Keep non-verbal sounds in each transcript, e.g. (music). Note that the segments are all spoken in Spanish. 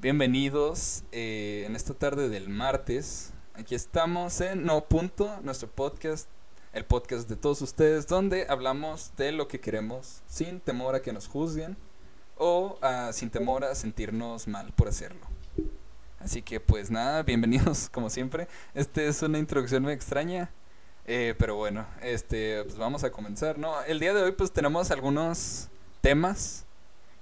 Bienvenidos eh, en esta tarde del martes. Aquí estamos en No Punto, nuestro podcast, el podcast de todos ustedes, donde hablamos de lo que queremos sin temor a que nos juzguen o ah, sin temor a sentirnos mal por hacerlo. Así que pues nada, (laughs) bienvenidos como siempre. Este es una introducción muy extraña, eh, pero bueno, este, pues vamos a comenzar, ¿no? El día de hoy pues tenemos algunos temas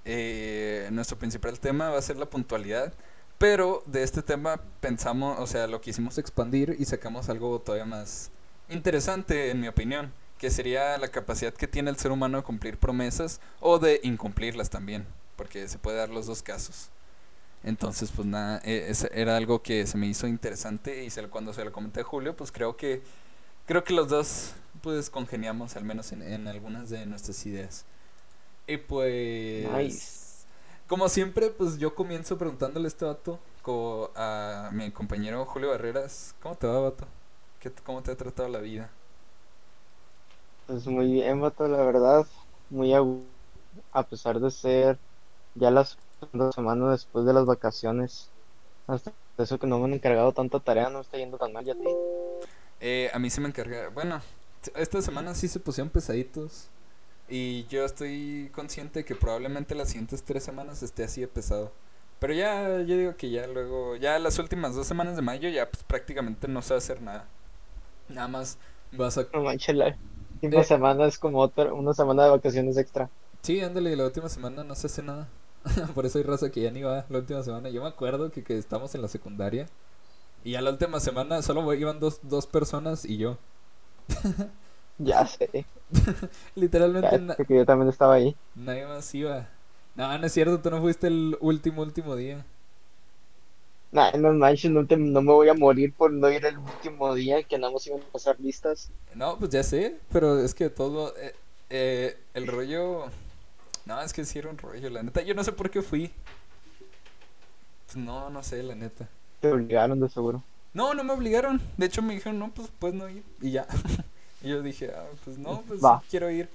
eh, nuestro principal tema va a ser la puntualidad. Pero de este tema pensamos, o sea, lo quisimos expandir y sacamos algo todavía más interesante, en mi opinión, que sería la capacidad que tiene el ser humano de cumplir promesas o de incumplirlas también, porque se puede dar los dos casos. Entonces, pues nada, e, era algo que se me hizo interesante y cuando se lo comenté a Julio, pues creo que creo que los dos pues congeniamos al menos en, en algunas de nuestras ideas. Y pues. Como siempre, pues yo comienzo preguntándole a este vato a mi compañero Julio Barreras. ¿Cómo te va, vato? ¿Qué, ¿Cómo te ha tratado la vida? Pues muy bien, vato, la verdad. Muy a, a pesar de ser ya las dos semanas después de las vacaciones. Hasta eso que no me han encargado tanta tarea, no está yendo tan mal ya a ti. Eh, a mí se me encarga. Bueno, esta semana sí se pusieron pesaditos. Y yo estoy consciente que probablemente las siguientes tres semanas esté así de pesado. Pero ya, yo digo que ya luego, ya las últimas dos semanas de mayo ya pues prácticamente no sé hacer nada. Nada más vas a... No manches, la última semana es como otra, una semana de vacaciones extra. Sí, ándale, la última semana no se hace nada. (laughs) Por eso hay raza que ya ni va la última semana. Yo me acuerdo que, que estamos en la secundaria. Y ya la última semana solo iban dos, dos personas y yo. (laughs) Ya sé. (laughs) Literalmente. que yo también estaba ahí. Nadie más iba. No, no es cierto, tú no fuiste el último, último día. Nah, no manches, no, no me voy a morir por no ir el último día que nada más iban a pasar listas. No, pues ya sé, pero es que todo. Eh, eh, el rollo. No, es que sí era un rollo, la neta. Yo no sé por qué fui. Pues no, no sé, la neta. Te obligaron de seguro. No, no me obligaron. De hecho me dijeron, no, pues puedes no ir. Y ya. (laughs) Y yo dije, ah, pues no, pues quiero ir.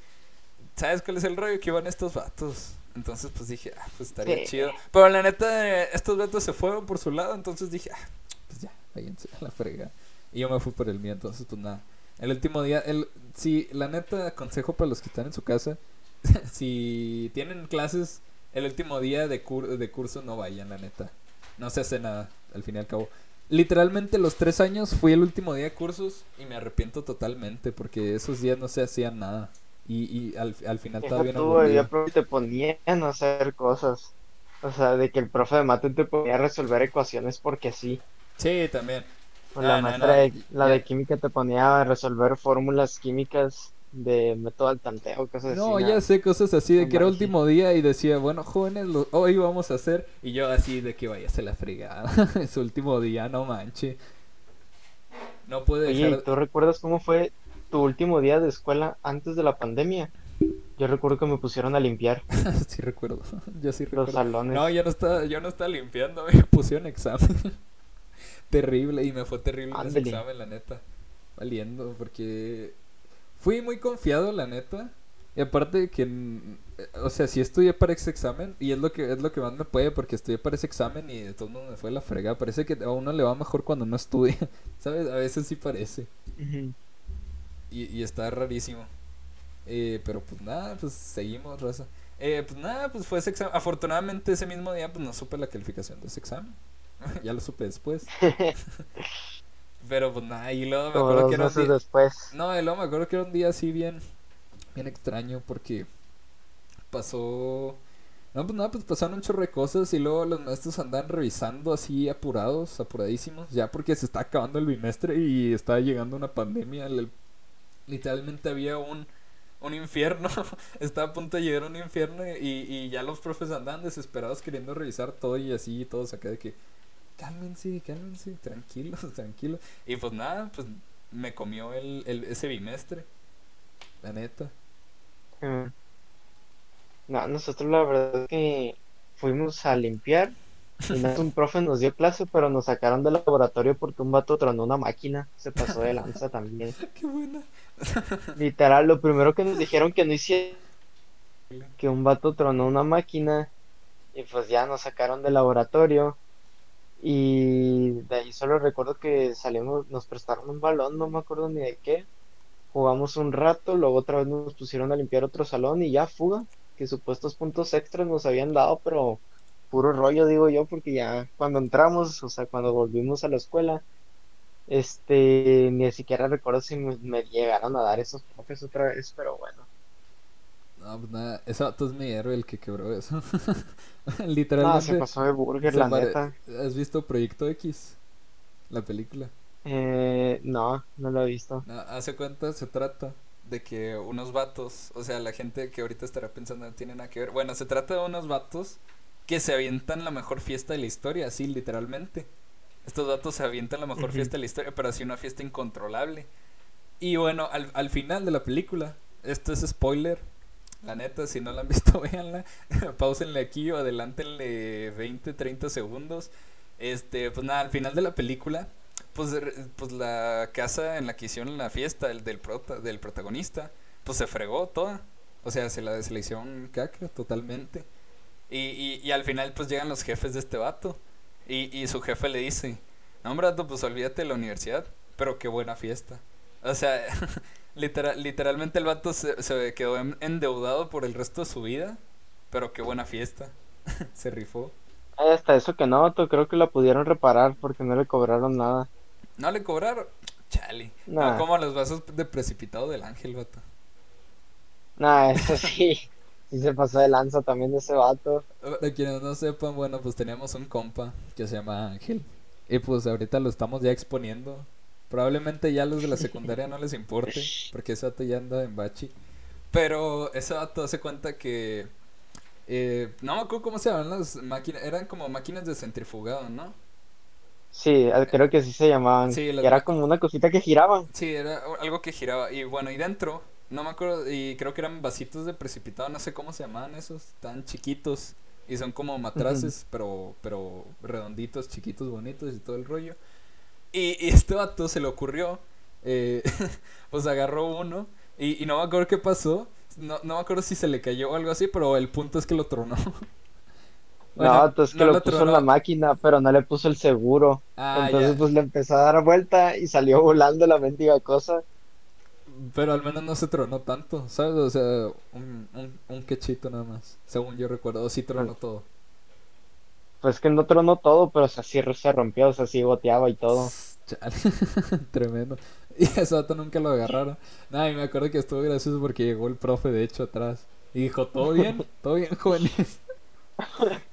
¿Sabes cuál es el rollo? Que iban estos vatos. Entonces, pues dije, ah, pues estaría chido. Pero la neta, estos vatos se fueron por su lado. Entonces dije, ah, pues ya, váyanse a la frega. Y yo me fui por el mío. Entonces, pues nada. El último día, el, si la neta, consejo para los que están en su casa: (laughs) si tienen clases el último día de, de curso, no vayan, la neta. No se hace nada, al fin y al cabo literalmente los tres años fui el último día de cursos y me arrepiento totalmente porque esos días no se hacían nada. Y, y al, al final todavía no. Ya te ponían a hacer cosas. O sea, de que el profe de mate te ponía a resolver ecuaciones porque sí. Sí, también. la ah, maestra de, la de química te ponía a resolver fórmulas químicas de método al tanteo, cosas no, así. No, ya sé, cosas así, de que era último día y decía, bueno, jóvenes, hoy vamos a hacer. Y yo así de que vaya a la fregada. (laughs) es último día, no manche. No puede Oye, ¿tú recuerdas cómo fue tu último día de escuela antes de la pandemia? Yo recuerdo que me pusieron a limpiar. (laughs) sí recuerdo, yo sí recuerdo. Los salones. No, yo no estaba, yo no estaba limpiando, (laughs) me pusieron examen. terrible, y me fue terrible ese examen, la neta. Valiendo, porque Fui muy confiado, la neta. Y aparte de que, o sea, si estudié para ese examen, y es lo que es lo que más me puede, porque estudié para ese examen y de todo mundo me fue la frega. Parece que a uno le va mejor cuando no estudia, (laughs) ¿sabes? A veces sí parece. y, y, está rarísimo. Eh, pero pues nada, pues seguimos, raza. Eh, pues nada, pues fue ese examen. Afortunadamente ese mismo día, pues no supe la calificación de ese examen. (laughs) ya lo supe después. (laughs) Pero pues nada, y luego me acuerdo que era un día... después. No, y luego me acuerdo que era un día así bien, bien extraño porque pasó... No, pues nada, pues pasaron un chorro de cosas y luego los maestros andan revisando así apurados, apuradísimos, ya porque se está acabando el bimestre y está llegando una pandemia. Literalmente había un, un infierno, (laughs) estaba a punto de llegar a un infierno y, y ya los profes andan desesperados queriendo revisar todo y así, todos acá de que cálmense, cálmense, tranquilos, (laughs) tranquilos. Y pues nada, pues me comió el, el ese bimestre, la neta. Mm. No, nosotros la verdad es que fuimos a limpiar y un profe nos dio clase, pero nos sacaron del laboratorio porque un vato tronó una máquina. Se pasó de lanza también. (laughs) Qué buena. (laughs) Literal, lo primero que nos dijeron que no hiciera que un vato tronó una máquina Y pues ya nos sacaron del laboratorio. Y de ahí solo recuerdo que salimos, nos prestaron un balón, no me acuerdo ni de qué. Jugamos un rato, luego otra vez nos pusieron a limpiar otro salón y ya fuga. Que supuestos puntos extras nos habían dado, pero puro rollo, digo yo, porque ya cuando entramos, o sea, cuando volvimos a la escuela, este, ni siquiera recuerdo si me, llegaron a dar esos profes otra vez, pero bueno. No, pues nada, ese vato es mi héroe el que quebró eso. (laughs) No, Literalmente. se pasó de burger, la pare- neta. ¿Has visto Proyecto X? La película. Eh, no, no lo he visto. No, hace cuenta, se trata de que unos vatos, o sea, la gente que ahorita estará pensando no tiene nada que ver. Bueno, se trata de unos vatos que se avientan la mejor fiesta de la historia, así literalmente. Estos vatos se avientan la mejor fiesta de la historia, pero así una fiesta incontrolable. Y bueno, al, al final de la película, esto es spoiler. La neta, si no la han visto, (laughs) véanla. Pausenle aquí o adelántenle 20, 30 segundos. Este, pues nada, al final de la película, pues, pues la casa en la que hicieron la fiesta el del, prota- del protagonista, pues se fregó toda. O sea, se la, se la hicieron caca totalmente. Y, y, y al final pues llegan los jefes de este vato. Y, y su jefe le dice, no hombre, pues olvídate de la universidad, pero qué buena fiesta. O sea, (laughs) literal, literalmente el vato se, se quedó en- endeudado por el resto de su vida, pero qué buena fiesta. (laughs) se rifó. Hasta eso que no, creo que la pudieron reparar porque no le cobraron nada. ¿No le cobraron? Chale. Nah. No, como los vasos de precipitado del ángel, vato. Nah, eso sí, (laughs) sí se pasó de lanza también de ese vato. Para quienes no sepan, bueno, pues teníamos un compa que se llama Ángel. Y pues ahorita lo estamos ya exponiendo. Probablemente ya los de la secundaria no les importe, (laughs) porque ese vato ya anda en bachi. Pero ese vato hace cuenta que... eh, no me acuerdo cómo se llaman las máquinas. Eran como máquinas de centrifugado, ¿no? Sí, creo que sí se llamaban. Sí, las era como una cosita que giraban. Sí, era algo que giraba. Y bueno, y dentro, no me acuerdo, y creo que eran vasitos de precipitado, no sé cómo se llamaban esos, tan chiquitos. Y son como matraces, pero, pero redonditos, chiquitos, bonitos y todo el rollo. Y, y este vato se le ocurrió, eh, (laughs) pues agarró uno, y, y no me acuerdo qué pasó. No, no me acuerdo si se le cayó o algo así, pero el punto es que lo tronó. (laughs) Bueno, no, entonces que no lo puso en tronó. la máquina, pero no le puso el seguro. Ah, Entonces ya. pues le empezó a dar vuelta y salió volando la mendiga cosa. Pero al menos no se tronó tanto, ¿sabes? O sea, un, un, un quechito nada más, según yo recuerdo. Sí tronó todo. Pues que no tronó todo, pero o sea, sí se rompió, o sea, sí goteaba y todo. (laughs) Chale. (laughs) Tremendo. (laughs) Y ese vato nunca lo agarraron. Nada, y me acuerdo que estuvo gracioso porque llegó el profe, de hecho, atrás. Y dijo, ¿todo bien? ¿Todo bien, jóvenes?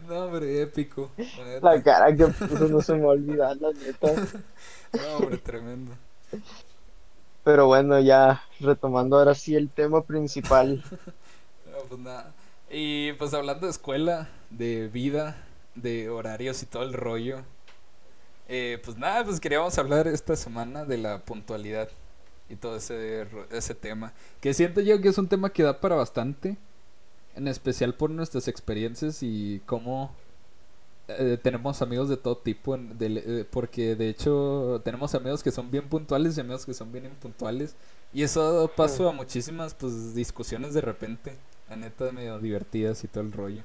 No, hombre, épico. la cara que puso no se me va a olvidar, la neta. No, hombre, tremendo. Pero bueno, ya retomando ahora sí el tema principal. No, pues nada. Y pues hablando de escuela, de vida, de horarios y todo el rollo. eh, pues nada, pues queríamos hablar esta semana de la puntualidad y todo ese, ese tema. Que siento yo que es un tema que da para bastante. En especial por nuestras experiencias y cómo eh, tenemos amigos de todo tipo. en- eh, porque de hecho tenemos amigos que son bien puntuales y amigos que son bien impuntuales. Y eso ha dado paso a muchísimas pues discusiones de repente. La neta medio divertidas y todo el rollo.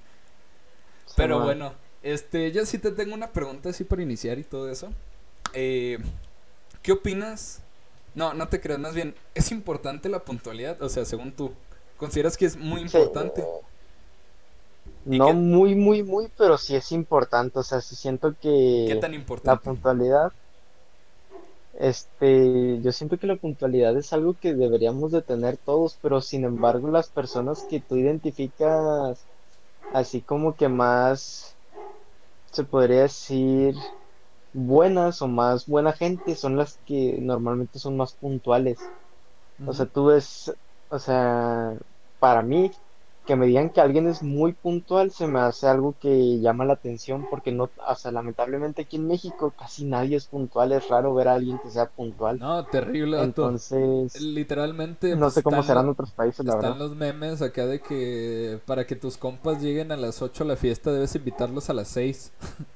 Pero bueno, este, yo sí te tengo una pregunta así para iniciar y todo eso. Eh, ¿Qué opinas? No, no te creas, más bien, ¿es importante la puntualidad? O sea, según tú, ¿consideras que es muy importante? ¿Y No qué- muy, muy, muy, pero sí es importante. O sea, sí siento que ¿Qué tan la importante? puntualidad, este, yo siento que la puntualidad es algo que deberíamos de tener todos, pero sin embargo las personas que tú identificas así como que más, se podría decir, buenas o más buena gente son las que normalmente son más puntuales. O sea, tú ves, o sea, para mí, que me digan que alguien es muy puntual se me hace algo que llama la atención porque no, o sea, lamentablemente aquí en México casi nadie es puntual, es raro ver a alguien que sea puntual. No, terrible. Entonces, Literalmente, no pues, sé cómo están serán otros países, la Están verdad. los memes acá de que para que tus compas lleguen a las 8 a la fiesta debes invitarlos a las 6. (laughs)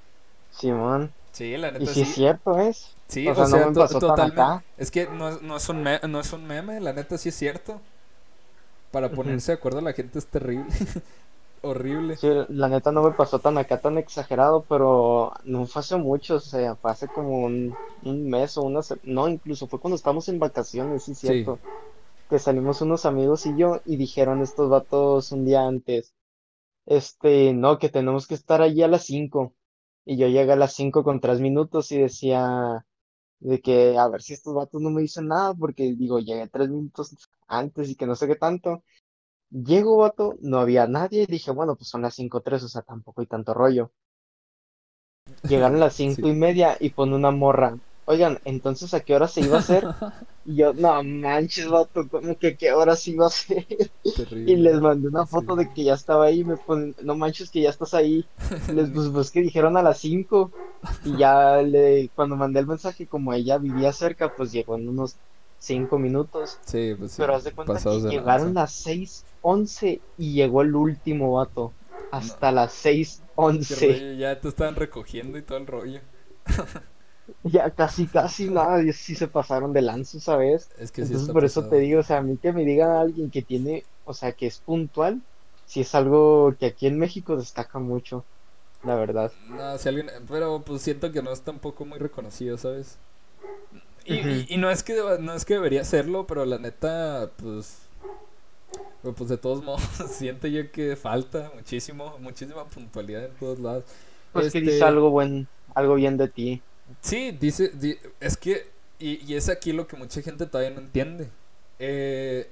Simón, Sí, la y neta si es sí. cierto es, Sí, o o sea, sea, no me pasó totalmente. acá. Es que no, es- no, es un me- no es un meme, la neta sí es cierto. Para ponerse de acuerdo la gente es terrible. (laughs) Horrible. Sí, la neta no me pasó tan acá tan exagerado, pero no fue hace mucho, o sea, fue hace como un, un mes o una no, incluso fue cuando estábamos en vacaciones, sí, Sí. cierto, que salimos unos amigos y yo y dijeron estos vatos un día antes, este, no, que tenemos que estar allí a las 5 y yo llegué a las 5 con 3 minutos y decía de que a ver si estos vatos no me dicen nada porque digo, llegué 3 minutos antes y que no sé qué tanto. Llego, vato, no había nadie dije, bueno, pues son las cinco tres, o sea, tampoco hay tanto rollo. (laughs) Llegaron las cinco Sí. y media y pone una morra. Oigan, entonces ¿a qué hora se iba a hacer? (laughs) Y yo, no manches, vato, ¿cómo que qué hora se iba a hacer? Terrible. Y les mandé una Sí. foto de que ya estaba ahí, me ponen, no manches que ya estás ahí. Les pues, pues que dijeron a las 5 y ya le, cuando mandé el mensaje, como ella vivía cerca, pues llegó en unos 5 minutos. Sí, pues sí. Pero haz de cuenta pasados que de llegaron las 6:11 y llegó el último vato. Hasta las Qué 6:11. rollo, ya te estaban recogiendo y todo el rollo. (laughs) (laughs) Ya casi, casi nada. y sí se pasaron de lanza, ¿sabes? Es que sí Entonces por eso te digo, o sea, a mí que me diga alguien que tiene, o sea, que es puntual, si es algo que aquí en México destaca mucho, la verdad. No, si alguien, pero pues siento que no es tampoco muy reconocido, ¿sabes? Y, y- y no es que no es que debería serlo, pero la neta, pues, pues de todos (laughs) modos siento yo que falta muchísimo, muchísima puntualidad en todos lados. Pues que Este, dice algo buen, algo bien de ti. Sí, dice, di- es que, y, y es aquí lo que mucha gente todavía no entiende. Eh,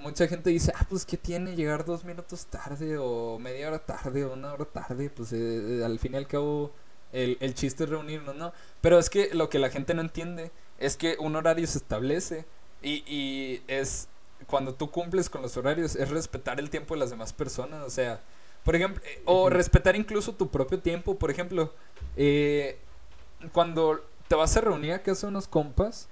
mucha gente dice, ah, pues, ¿qué tiene llegar dos minutos tarde o media hora tarde o una hora tarde? Pues eh, eh, al fin y al cabo, el, el chiste es reunirnos, ¿no? Pero es que lo que la gente no entiende es que un horario se establece y, y es, cuando tú cumples con los horarios, es respetar el tiempo de las demás personas, o sea, por ejemplo, eh, o respetar incluso tu propio tiempo, por ejemplo, eh, cuando te vas a reunir a casa de unos compas,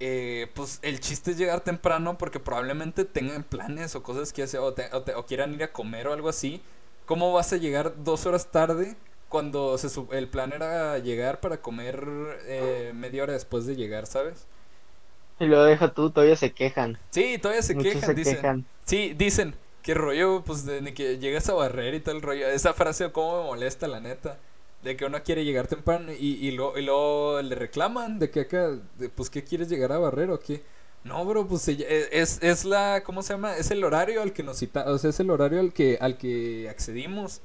eh, pues el chiste es llegar temprano porque probablemente tengan planes o cosas que hacer o, te- o te- o quieran ir a comer o algo así. ¿Cómo vas a llegar dos horas tarde cuando se, el plan era llegar para comer eh, media hora después de llegar, ¿sabes? Y lo deja tú, todavía se quejan. Sí, todavía se Muchos quejan, se dicen. quejan. Sí, dicen que rollo, pues de, de que llegas a barrer y el rollo. Esa frase, cómo me molesta, la neta. De que uno quiere llegar temprano y, y, lo- y luego le reclaman de que acá, de, pues, ¿qué quieres llegar a barrer o qué? No, bro, pues e- es, es la, ¿cómo se llama? Es el horario al que nos cita, o sea, es el horario al que, al que accedimos.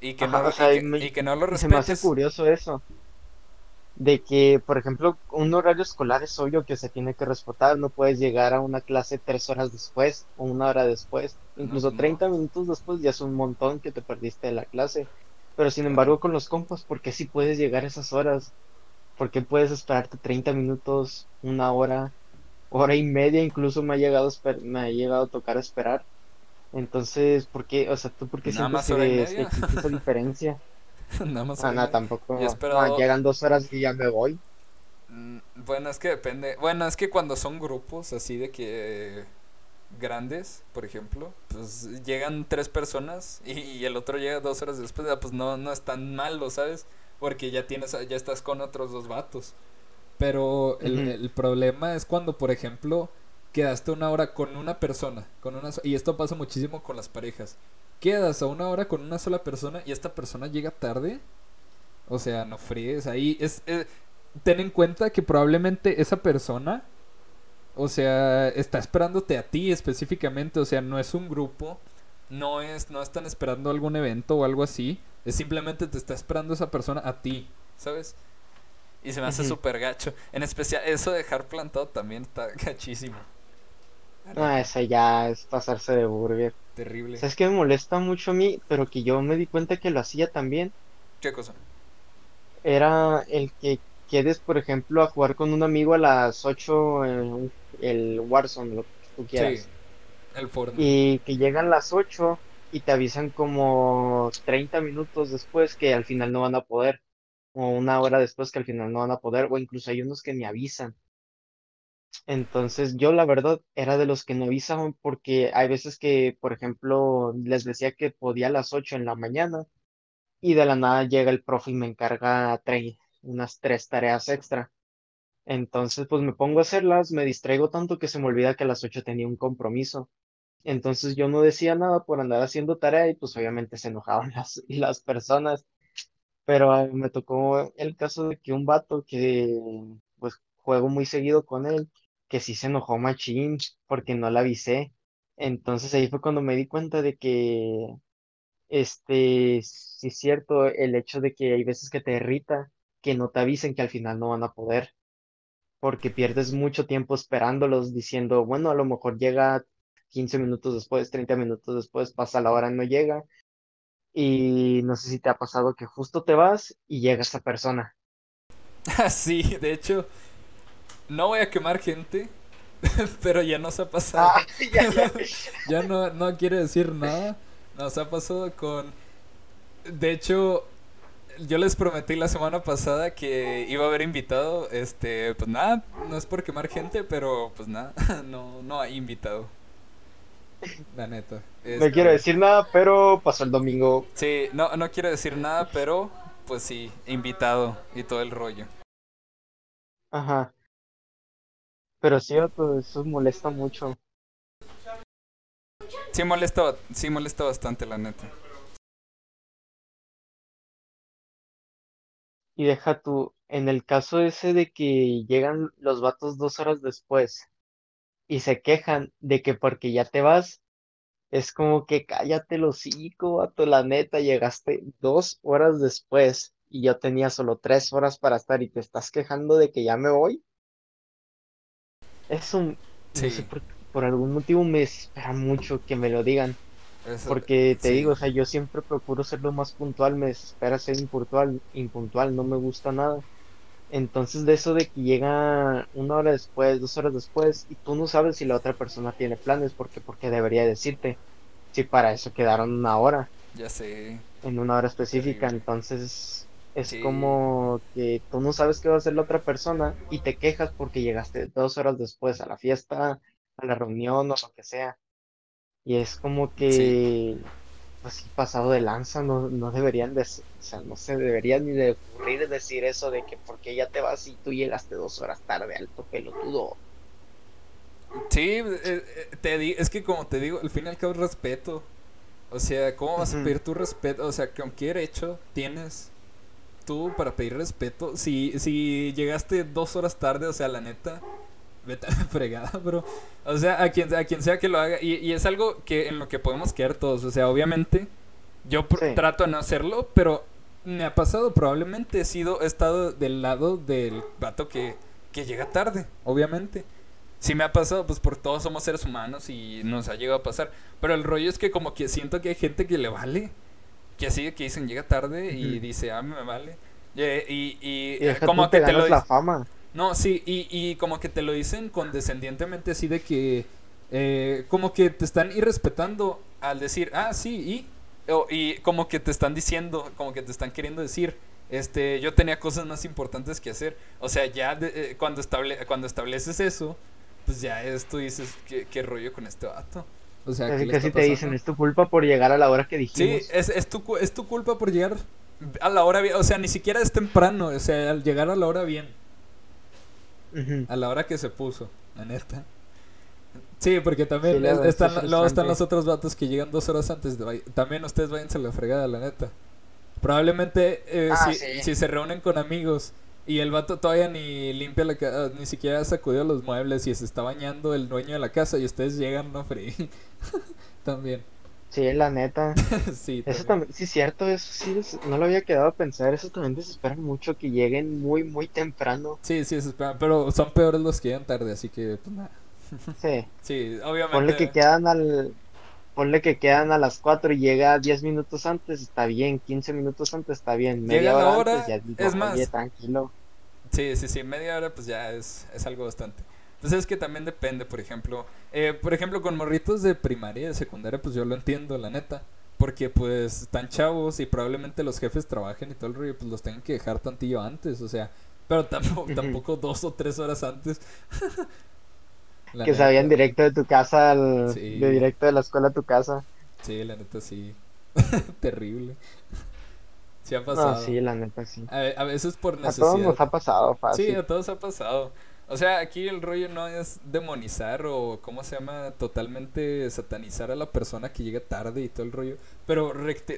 Y que, Ajá, no, o sea, y que, me- y que no lo Y se me hace respetes. curioso eso. De que, por ejemplo, un horario escolar es obvio que se tiene que respetar. No puedes llegar a una clase tres horas después o una hora después. Incluso no. 30 minutos después ya es un montón que te perdiste de la clase. Pero sin embargo, con los compas, ¿por qué sí puedes llegar a esas horas? ¿Por qué puedes esperarte 30 minutos, una hora, hora y media? Incluso me ha llegado me ha llegado a tocar esperar. Entonces, ¿por qué? O sea, ¿tú por qué media. existe esa diferencia? (laughs) Nada más. Ah, no, tampoco. Esperado- Ah, llegan dos horas y ya me voy. Mm, Bueno, es que depende. Bueno, es que cuando son grupos así de que grandes, por ejemplo, pues llegan tres personas y, y el otro llega dos horas después, ah, pues no, no es tan malo, ¿sabes? Porque ya tienes, ya estás con otros dos vatos. Pero el, problema es cuando, por ejemplo, quedaste una hora con una persona, con una so- y esto pasa muchísimo con las parejas. Quedas a una hora con una sola persona y esta persona llega tarde. O sea, no fríes ahí. Es, eh, ten en cuenta que probablemente esa persona, o sea, está esperándote a ti específicamente. O sea, no es un grupo. No es, no están esperando algún evento o algo así. Es simplemente te está esperando esa persona a ti, ¿sabes? Y se me hace Ujú. súper gacho. En especial, eso de dejar plantado también está (laughs) gachísimo. Ah, esa ya es pasarse de burger. Terrible. ¿Sabes qué me molesta mucho a mí? Pero que yo me di cuenta que lo hacía también. ¿Qué cosa? Era el que quedes, por ejemplo, a jugar con un amigo a las 8 en un- el Warzone, lo que tú quieras. Sí, el Fortnite. Y que llegan las 8 y te avisan como 30 minutos después que al final no van a poder. O una hora después que al final no van a poder. O incluso hay unos que ni avisan. Entonces yo la verdad era de los que no avisaban porque hay veces que, por ejemplo, les decía que podía a las 8 en la mañana y de la nada llega el profe y me encarga unas tres tareas extra. Entonces pues me pongo a hacerlas, me distraigo tanto que se me olvida que a las 8 tenía un compromiso. Entonces yo no decía nada por andar haciendo tarea y pues obviamente se enojaban (laughs) las, las personas. Pero ah, me tocó el caso de que un vato que pues juego muy seguido con él, que sí se enojó machín porque no la avisé. Entonces ahí fue cuando me di cuenta de que, este, sí es cierto, el hecho de que hay veces que te irrita, que no te avisen que al final no van a poder, porque pierdes mucho tiempo esperándolos diciendo, bueno, a lo mejor llega 15 minutos después, 30 minutos después, pasa la hora, no llega. Y no sé si te ha pasado que justo te vas y llega esa persona. (laughs) sí, de hecho, no voy a quemar gente, (laughs) pero ya nos ha pasado. Ah, (laughs) ya, ya. ya no, no quiere decir nada. Nos ha pasado con... De hecho, yo les prometí la semana pasada que iba a haber invitado. Este, pues nada, no es por quemar gente, pero pues nada, (laughs) no, no hay invitado. La neta. No Este, quiero decir nada, pero pasó el domingo. Sí, no, no quiero decir nada, pero pues sí, invitado y todo el rollo. Ajá. Pero sí, eso molesta mucho. Sí molesta, sí molesta bastante, la neta. Y deja tú, en el caso ese de que llegan los vatos dos horas después y se quejan de que porque ya te vas, es como que cállate el hocico, vato, la neta, llegaste dos horas después y yo tenía solo tres horas para estar y te estás quejando de que ya me voy. Eso, no Sí. sé por, por algún motivo me espera mucho que me lo digan. Eso- Porque te sí. digo, o sea, yo siempre procuro ser lo más puntual, me desespera ser impuntual, impuntual, no me gusta nada. Entonces de eso de que llega una hora después, dos horas después, y tú no sabes si la otra persona tiene planes, porque porque debería decirte, si para eso quedaron una hora, Ya sé. en una hora específica, entonces es Sí. como que tú no sabes qué va a hacer la otra persona y te quejas porque llegaste dos horas después a la fiesta, a la reunión o lo que sea. Y es como que, pues sí, pasado de lanza, no, no deberían de, o sea, no se debería ni de ocurrir decir eso de que porque ya te vas y tú llegaste dos horas tarde, alto pelotudo. Sí, eh, eh, te di- es que como te digo, al fin y al cabo es respeto. O sea, ¿cómo vas a pedir tu respeto? O sea, ¿con qué derecho tienes tú para pedir respeto? Si, si llegaste dos horas tarde, o sea, la neta, vete a la (laughs) fregada, bro. O sea, a quien, a quien sea que lo haga. Y, y es algo que en lo que podemos quedar todos. O sea, obviamente, yo Sí. trato de no hacerlo, pero me ha pasado. Probablemente he sido, he estado del lado del vato que, que llega tarde, obviamente. Si me ha pasado, pues por todos somos seres humanos y nos ha llegado a pasar. Pero el rollo es que como que siento que hay gente que le vale. Que así que dicen llega tarde y Ujú. dice, ah, me vale. Eh, y, y, como que te lo la fama. No, sí, y, y como que te lo dicen condescendientemente así de que... eh, como que te están irrespetando al decir, ah, sí, y... o- y como que te están diciendo, como que te están queriendo decir, este, yo tenía cosas más importantes que hacer. O sea, ya de- eh, cuando, estable, cuando estableces eso, pues ya es, tú dices, ¿qué, qué rollo con este vato? O sea, ¿qué Casi casi te dicen, es tu culpa por llegar a la hora que Sí, dijimos. es, es, tu, es tu culpa por llegar a la hora bien. O sea, ni siquiera es temprano. O sea, al llegar a la hora bien. A la hora que se puso, la neta. Sí, porque también Sí, es- están, está luego están los otros vatos que llegan dos horas antes. De, también ustedes váyanse a la fregada, la neta. Probablemente eh, Ah, si, sí. si se reúnen con amigos y el vato todavía ni limpia la casa, ni siquiera ha sacudido los muebles y se está bañando el dueño de la casa y ustedes llegan, no frío. (laughs) también. Sí, la neta. (laughs) sí, Eso también. también, sí es cierto, eso sí, des- no lo había quedado a pensar, eso también desespera mucho que lleguen muy, muy temprano. Sí, sí, se esperan, pero son peores los que llegan tarde, así que pues nada. (laughs) Sí, Sí, obviamente. ponle que quedan al, ponle que quedan a las 4 y llega 10 minutos antes, está bien, 15 minutos antes está bien, media Llega hora hora, antes ya digo, es más. "Oye, tranquilo. Sí, sí, sí, media hora pues ya es, es algo bastante. Pues es que también depende, por ejemplo, eh, por ejemplo con morritos de primaria y de secundaria pues yo lo entiendo, la neta, porque pues están chavos y probablemente los jefes trabajen y todo el rollo, pues los tengan que dejar tantillo antes, o sea, pero tampoco, tampoco dos o tres horas antes. (laughs) La Que neta, sabían directo de tu casa, al- Sí. de directo de la escuela a tu casa. Sí, la neta sí, (laughs) terrible. Sí ha No, pasado. sí, la neta sí. A, a veces por A todos necesidad. nos ha pasado Sí, fácil. a todos ha pasado. O sea, aquí el rollo no es demonizar o, ¿cómo se llama? Totalmente satanizar a la persona que llega tarde y todo el rollo. Pero,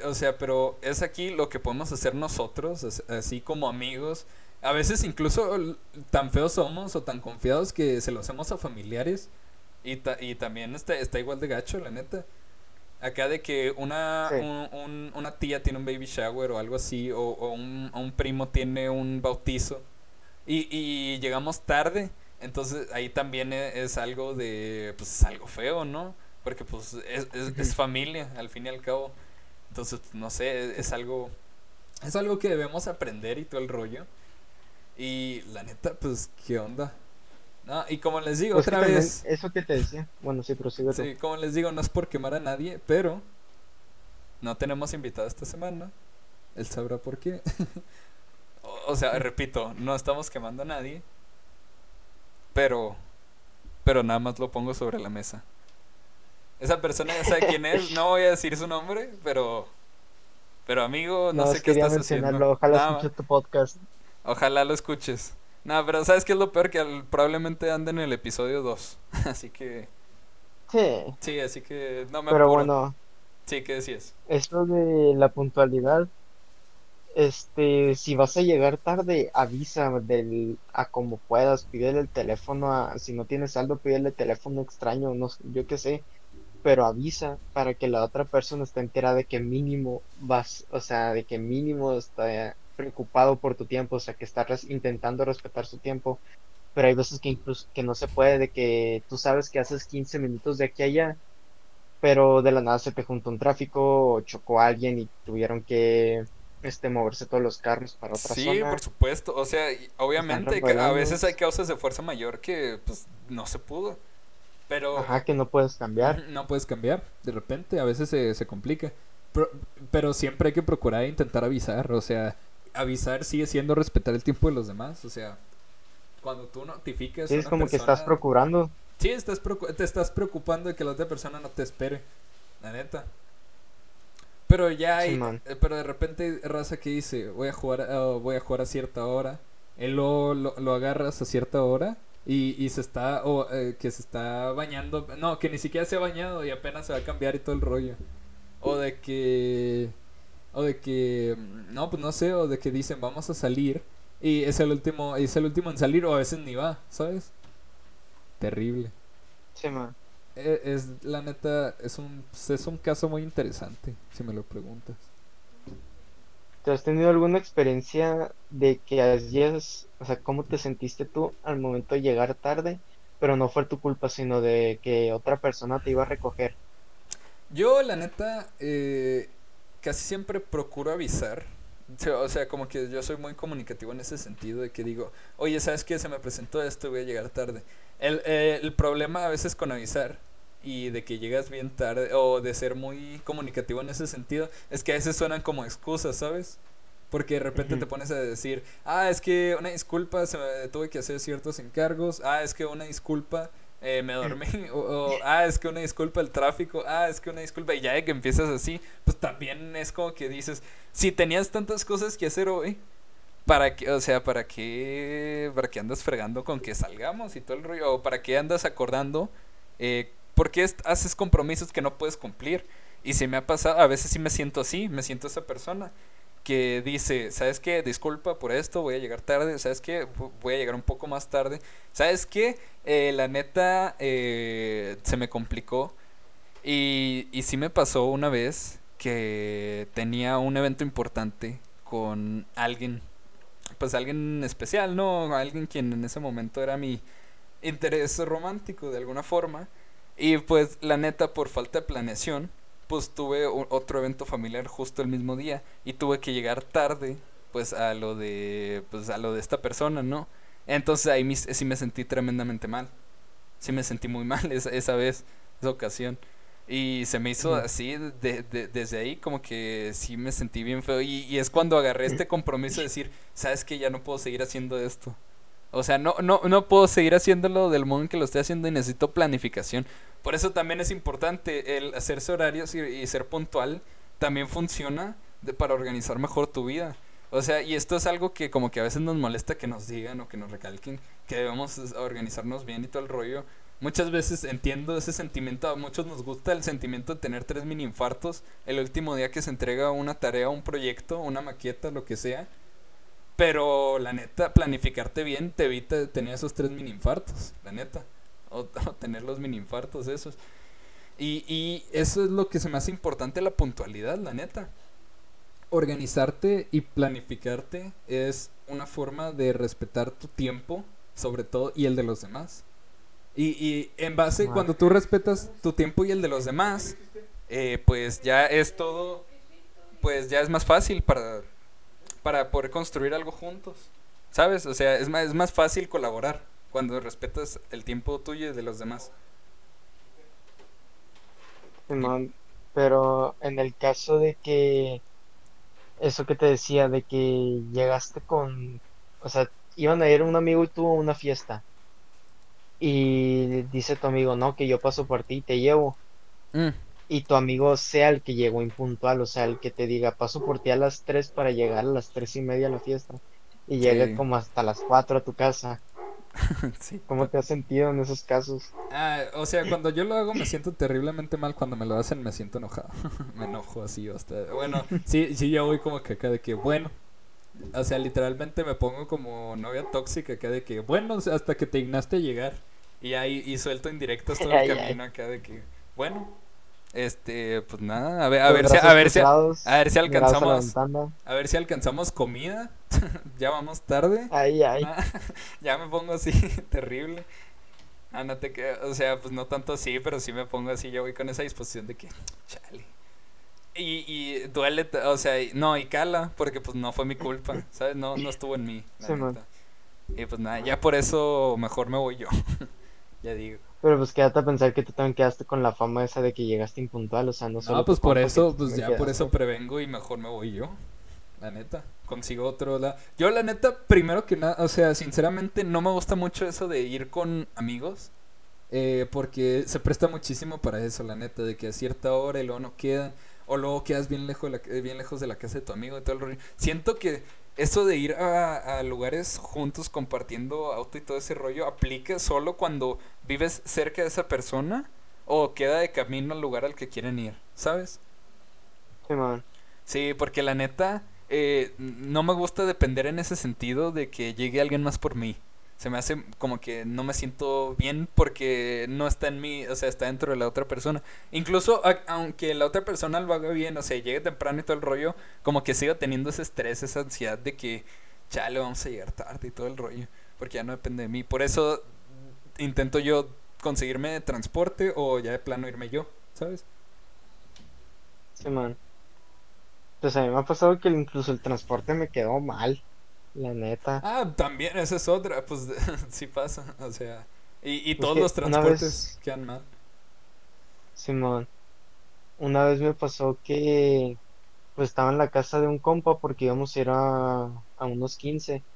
o sea, pero es aquí lo que podemos hacer nosotros, así como amigos. A veces incluso tan feos somos o tan confiados que se lo hacemos a familiares. Y, y también está, está igual de gacho, la neta. Acá de que una, una tía tiene un baby shower o algo así, o, un, un, primo tiene un bautizo, y, y, llegamos tarde, entonces ahí también e, es, algo de, pues algo feo, ¿no? Porque pues es, es, familia, al fin y al cabo. Entonces, no sé, es, algo, es algo que debemos aprender y todo el rollo. Y la neta, pues, ¿qué onda? No, y como les digo, pues otra vez. Eso que te decía. Bueno, sí, prosigue. Sí, como les digo, no es por quemar a nadie, pero no tenemos invitado esta semana. Él sabrá por qué. (laughs) o, sea, repito, no estamos quemando a nadie, pero. Pero nada más lo pongo sobre la mesa. Esa persona ya sabe quién es, no voy a decir su nombre, pero. Pero amigo, no, sé qué estás haciendo. Ojalá escuches tu podcast. Ojalá lo escuches. No, pero ¿sabes qué es lo peor? Que probablemente ande en el episodio 2. (laughs) así que. Sí. Sí, así que no me Pero bueno. Sí, ¿qué decías? Esto de la puntualidad. Este, si vas a llegar tarde, avisa del, a como puedas, pídele el teléfono a, si no tienes saldo, pídele el teléfono extraño, no yo qué sé, pero avisa para que la otra persona esté enterada de que mínimo vas, o sea, de que mínimo está preocupado por tu tiempo, o sea, que estás intentando respetar su tiempo, pero hay veces que incluso que no se puede, de que tú sabes que haces 15 minutos de aquí a allá, pero de la nada se te juntó un tráfico o chocó a alguien y tuvieron que este moverse todos los carros para otra zona. Sí, por supuesto, o sea, obviamente a veces hay causas de fuerza mayor que pues no se pudo. Pero Ajá, que no puedes cambiar. No puedes cambiar, de repente, a veces se, se complica. Pero, pero siempre hay que procurar intentar avisar, o sea, avisar sigue siendo respetar el tiempo de los demás. O sea, cuando tú notificas. Sí, es como que estás procurando. Sí, estás te estás preocupando de que la otra persona no te espere. La neta. Pero ya hay. Eh, pero de repente, raza que dice: Voy a jugar, voy a, jugar a cierta hora. Él lo, lo, agarras a cierta hora. Y, y se está. O eh, que se está bañando. No, que ni siquiera se ha bañado y apenas se va a cambiar y todo el rollo. O de que o de que no pues no sé o de que dicen vamos a salir y es el último es el último en salir o a veces ni va sabes terrible sí man. E, es, la neta es un es un caso muy interesante si me lo preguntas ¿Te has tenido alguna experiencia de que hayas, o sea, cómo te sentiste tú al momento de llegar tarde, pero no fue tu culpa, sino de que otra persona te iba a recoger? Yo, la neta, eh, casi siempre procuro avisar. O sea, como que yo soy muy comunicativo en ese sentido de que digo, oye, ¿sabes qué? Se me presentó esto, voy a llegar tarde. El, eh, el problema a veces con avisar y de que llegas bien tarde o de ser muy comunicativo en ese sentido es que a veces suenan como excusas, ¿sabes? Porque de repente te pones a decir, ah, es que una disculpa, se me, tuve que hacer ciertos encargos, ah, es que una disculpa, eh, me dormí, (laughs) o, ah, es que una disculpa el tráfico, ah, es que una disculpa, y ya de que empiezas así, pues también es como que dices, si tenías tantas cosas que hacer hoy, para que, o sea, para qué, para qué andas fregando con que salgamos y todo el rollo, o para qué andas acordando, eh, porque haces compromisos que no puedes cumplir. Y si me ha pasado, a veces sí me siento así, me siento esa persona que dice, ¿sabes qué? Disculpa por esto, voy a llegar tarde, ¿sabes qué? Voy a llegar un poco más tarde. ¿Sabes qué? Eh, la neta eh, se me complicó y, y sí me pasó una vez que tenía un evento importante con alguien, pues alguien especial, ¿no? Alguien quien en ese momento era mi interés romántico de alguna forma. Y pues la neta por falta de planeación pues tuve otro evento familiar justo el mismo día y tuve que llegar tarde pues a lo de pues a lo de esta persona, ¿no? Entonces ahí sí me sentí tremendamente mal. Sí me sentí muy (laughs) mal esa, esa vez, esa ocasión. Y se me hizo así, de, desde ahí como que sí me sentí bien feo. Y, y es cuando agarré este compromiso de decir, sabes que ya no puedo seguir haciendo esto. O sea, no, no, no puedo seguir haciéndolo del modo en que lo estoy haciendo y necesito planificación. Por eso también es importante el hacerse horarios y, ser puntual. También funciona para organizar mejor tu vida. O sea, y esto es algo que como que a veces nos molesta que nos digan o que nos recalquen que debemos organizarnos bien y todo el rollo. Muchas veces entiendo ese sentimiento, a muchos nos gusta el sentimiento de tener tres mini infartos el último día que se entrega una tarea, un proyecto, una maqueta, lo que sea. Pero la neta, planificarte bien te evita tener esos tres mini infartos, la neta. (laughs) O, tener los mini infartos esos. Y, y eso es lo que se me hace importante, la puntualidad, la neta. Organizarte y planificarte es una forma de respetar tu tiempo, sobre todo, y el de los demás. Y, y en base, cuando tú respetas tu tiempo y el de los demás, eh, pues ya es todo, pues ya es más fácil para, para poder construir algo juntos. ¿Sabes? O sea, es más, es más fácil colaborar cuando respetas el tiempo tuyo y de los demás. pero en el caso de que eso que te decía, de que llegaste con, o sea, iban a ir un amigo y tuvo una fiesta y dice tu amigo, no, que yo paso por ti y te llevo. Mm. Y tu amigo sea el que llegó impuntual, o sea, el que te diga, paso por ti a las 3 para llegar a las tres y media a la fiesta. Y llegue como hasta las 4 a tu casa. (laughs) sí. ¿Cómo te has sentido en esos casos? Ah, o sea, (clears throat) cuando yo lo hago me siento terriblemente mal, cuando me lo hacen me siento enojado. (laughs) me enojo así hasta... Bueno, sí, sí, yo voy como que acá de que, bueno, o sea, literalmente me pongo como novia tóxica acá de que, bueno, hasta que te dignaste a llegar. Y ahí y suelto indirectos todo el (laughs) camino acá de que, bueno, este, pues nada, a ver, a ver si, a ver si, a ver si alcanzamos, a, ver si alcanzamos comida. (laughs) ya vamos tarde. Ay, ay. (laughs) ya me pongo así, (laughs) terrible. Ah, no te o sea, pues no tanto así, pero sí me pongo así, yo voy con esa disposición de que, chale. Y, y duele, o sea, no, y cala, porque pues no fue mi culpa, ¿sabes? No, no estuvo en mí. y pues nada, ya por eso mejor me voy yo. Ya digo. Pero pues quédate a pensar que tú también quedaste con la fama esa de que llegaste impuntual, o sea, no solo... No, pues por eso, pues ya por eso prevengo y mejor me voy yo. La neta, consigo otro. La... Yo la neta, primero que nada, o sea, sinceramente no me gusta mucho eso de ir con amigos. Eh, porque se presta muchísimo para eso, la neta, de que a cierta hora y luego no queda o luego quedas bien lejos de la, bien lejos de la casa de tu amigo y todo el rollo. Siento que eso de ir a, lugares juntos compartiendo auto y todo ese rollo aplica solo cuando vives cerca de esa persona o queda de camino al lugar al que quieren ir, ¿sabes? Sí, man. Sí, porque la neta, eh, no me gusta depender en ese sentido de que llegue alguien más por mí se me hace como que no me siento bien porque no está en mí, o sea, está dentro de la otra persona. Incluso aunque la otra persona lo haga bien, o sea, llegue temprano y todo el rollo, como que sigo teniendo ese estrés, esa ansiedad de que, chale, vamos a llegar tarde y todo el rollo, porque ya no depende de mí. Por eso intento yo conseguirme transporte o ya de plano irme yo, ¿sabes? Sí, man. Pues a mí me ha pasado que incluso el transporte me quedó mal. La neta. Ah, también, esa es otra, pues (laughs) sí pasa, o sea. Y, y todos los transportes quedan mal. Simón, una vez me pasó que pues estaba en la casa de un compa porque íbamos a ir a, a unos 15.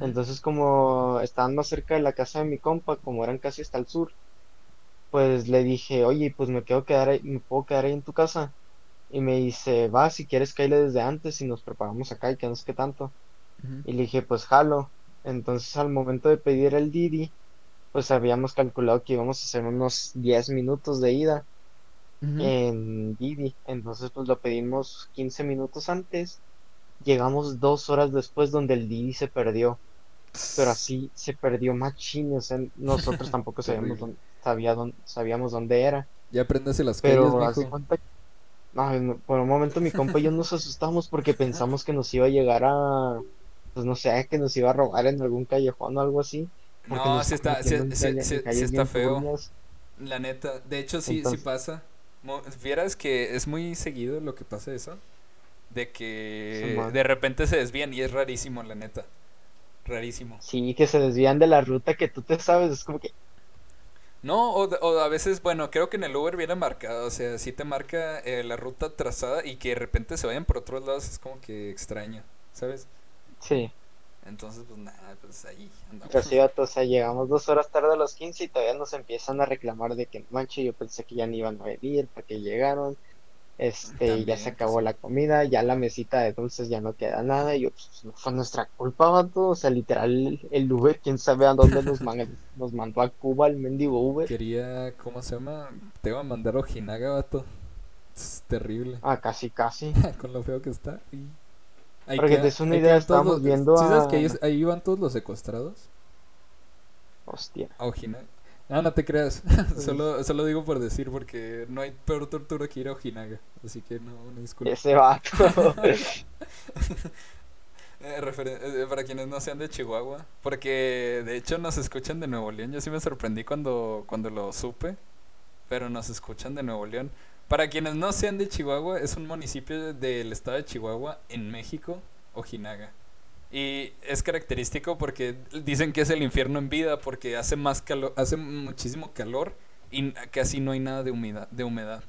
Entonces como estaban más cerca de la casa de mi compa, como eran casi hasta el sur, pues le dije, oye, pues me quedo quedar ahí, me puedo quedar ahí en tu casa. Y me dice, va, si quieres caile desde antes y nos preparamos acá y que no sé qué tanto. Y le dije, pues jalo. Entonces al momento de pedir el Didi, pues habíamos calculado que íbamos a hacer unos 10 minutos de ida en Didi. Entonces pues lo pedimos 15 minutos antes. Llegamos dos horas después donde el Didi se perdió. Pero así se perdió machín. O sea, nosotros (laughs) tampoco sabíamos dónde, sabía dónde, sabíamos dónde era. Ya aprendes las Pero por un momento mi compa y yo nos asustamos porque (laughs) pensamos que nos iba a llegar a pues no sé, que nos iba a robar en algún callejón o algo así. No, sí está, sí, está feo. La neta, de hecho sí, sí pasa. Vieras que es muy seguido lo que pasa eso. De que de repente se desvían y es rarísimo, la neta. Rarísimo. Sí, que se desvían de la ruta que tú te sabes, es como que... No, o, a veces, bueno, creo que en el Uber viene marcado, o sea, sí te marca eh, la ruta trazada y que de repente se vayan por otros lados es como que extraño, ¿sabes? Sí. Entonces, pues nada, pues ahí andamos. Sí, o sea, llegamos dos horas tarde a los 15 y todavía nos empiezan a reclamar de que, manche, yo pensé que ya ni iban a venir, porque llegaron. Este, ya se acabó la comida, ya la mesita de dulces ya no queda nada. Y yo, pues no fue nuestra culpa, vato. O sea, literal, el Uber, quién sabe a dónde nos, man- (laughs) nos mandó a Cuba el mendigo Uber. Quería, ¿cómo se llama? Te iba a mandar a Ojinaga, vato. Es terrible. Ah, casi, casi. (laughs) Con lo feo que está. Y... Para que te des una idea, estábamos los- viendo ¿Sí sabes que ahí, ahí iban todos los secuestrados? Hostia. A Ojinaga. No, no te creas. (laughs) solo, solo digo por decir, porque no hay peor tortura que ir a Ojinaga. Así que no, una disculpa. Ese vato. (laughs) Eh, referen- eh, para quienes no sean de Chihuahua, porque de hecho nos escuchan de Nuevo León. Yo sí me sorprendí cuando, cuando lo supe, pero nos escuchan de Nuevo León. Para quienes no sean de Chihuahua, es un municipio del estado de Chihuahua en México, Ojinaga. Y es característico porque dicen que es el infierno en vida porque hace más calor, hace muchísimo calor y casi no hay nada de humedad, de humedad.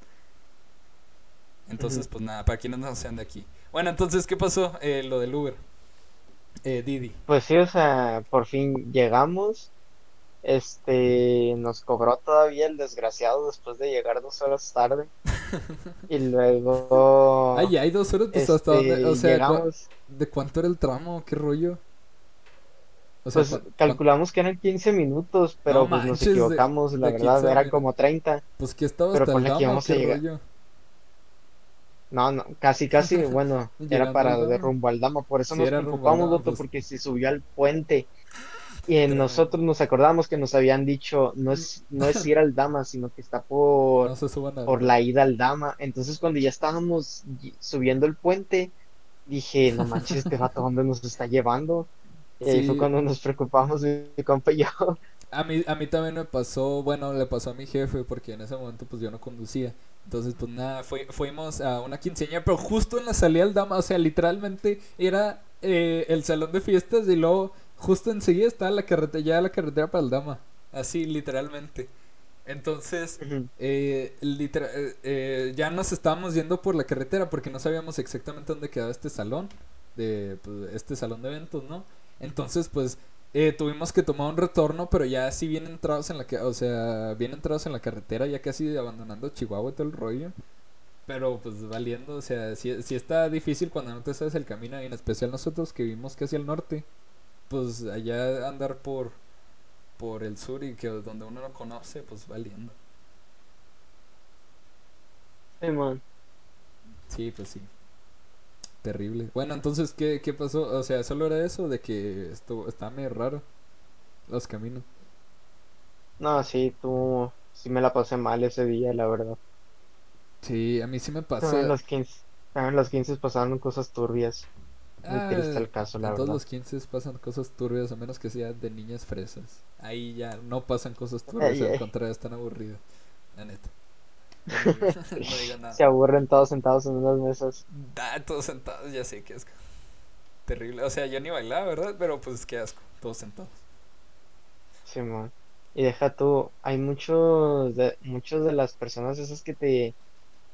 Entonces, pues nada, para quienes no sean de aquí. Bueno, entonces, ¿qué pasó? Eh, lo del Uber. Eh, Didi. Pues sí, o sea, por fin llegamos. Este, nos cobró todavía el desgraciado después de llegar dos horas tarde. (laughs) Y luego, Ay, hay dos horas, pues hasta este, dónde, o sea, ¿cu- llegamos, ¿de cuánto era el tramo? ¿Qué rollo? O sea, pues ¿cu- cu- calculamos que eran 15 minutos, pero No pues nos de- equivocamos, la de verdad, 15 era como 30. pues que estaba pero hasta el ponle que íbamos a ¿qué llegar- rollo? No, no, casi, casi, (laughs) bueno, era para de rumbo al Dama, por eso Sí, nos preocupamos, pues. porque se subió al puente. Y en nosotros nos acordamos que nos habían dicho, no es, no es ir al Dama, sino que está por, No por la ida al Dama. Entonces cuando ya estábamos subiendo el puente, dije, no manches, este vato, ¿dónde nos está llevando? Y ahí fue cuando nos preocupamos mi compa y yo. A mí, a mí también me pasó, bueno, le pasó a mi jefe porque en ese momento pues yo no conducía. Entonces pues nada, fui- fuimos a una quinceañera, pero justo en la salida del Dama, o sea, literalmente era eh, el salón de fiestas y luego justo enseguida estaba la carretera, ya la carretera para el Dama. Así, literalmente. Entonces, eh, eh, eh, ya nos estábamos yendo por la carretera porque no sabíamos exactamente dónde quedaba este salón, de pues, este salón de eventos, ¿no? Entonces, pues eh, tuvimos que tomar un retorno, pero ya así bien entrados en la que, o sea, bien entrados en la carretera, ya casi abandonando Chihuahua y todo el rollo. Pero pues valiendo, o sea, si está difícil cuando no te sabes el camino, y en especial nosotros que vivimos casi al norte, pues allá andar por por el sur y que donde uno no conoce, pues valiendo. Sí, man. Sí, pues sí. Terrible. Bueno, entonces, ¿qué, qué pasó? O sea, solo era eso de que esto estaba medio raro los caminos. No, sí, tú, sí me la pasé mal ese día, la verdad. Sí, a mí sí me También pasa. los 15, también los 15 pasaron cosas turbias. Muy Ah, triste el caso, la en todos verdad. los 15 pasan cosas turbias, a menos que sea de niñas fresas. Ahí ya no pasan cosas turbias, al contrario, están aburridos. La neta. (laughs) No, digo- nada. Se aburren todos sentados en unas mesas. Ah, todos sentados, ya sé qué asco. Terrible. O sea, yo ni bailaba, ¿verdad? Pero pues qué asco, todos sentados. Sí, man. Y deja tú, hay muchos de, muchos de las personas esas que te,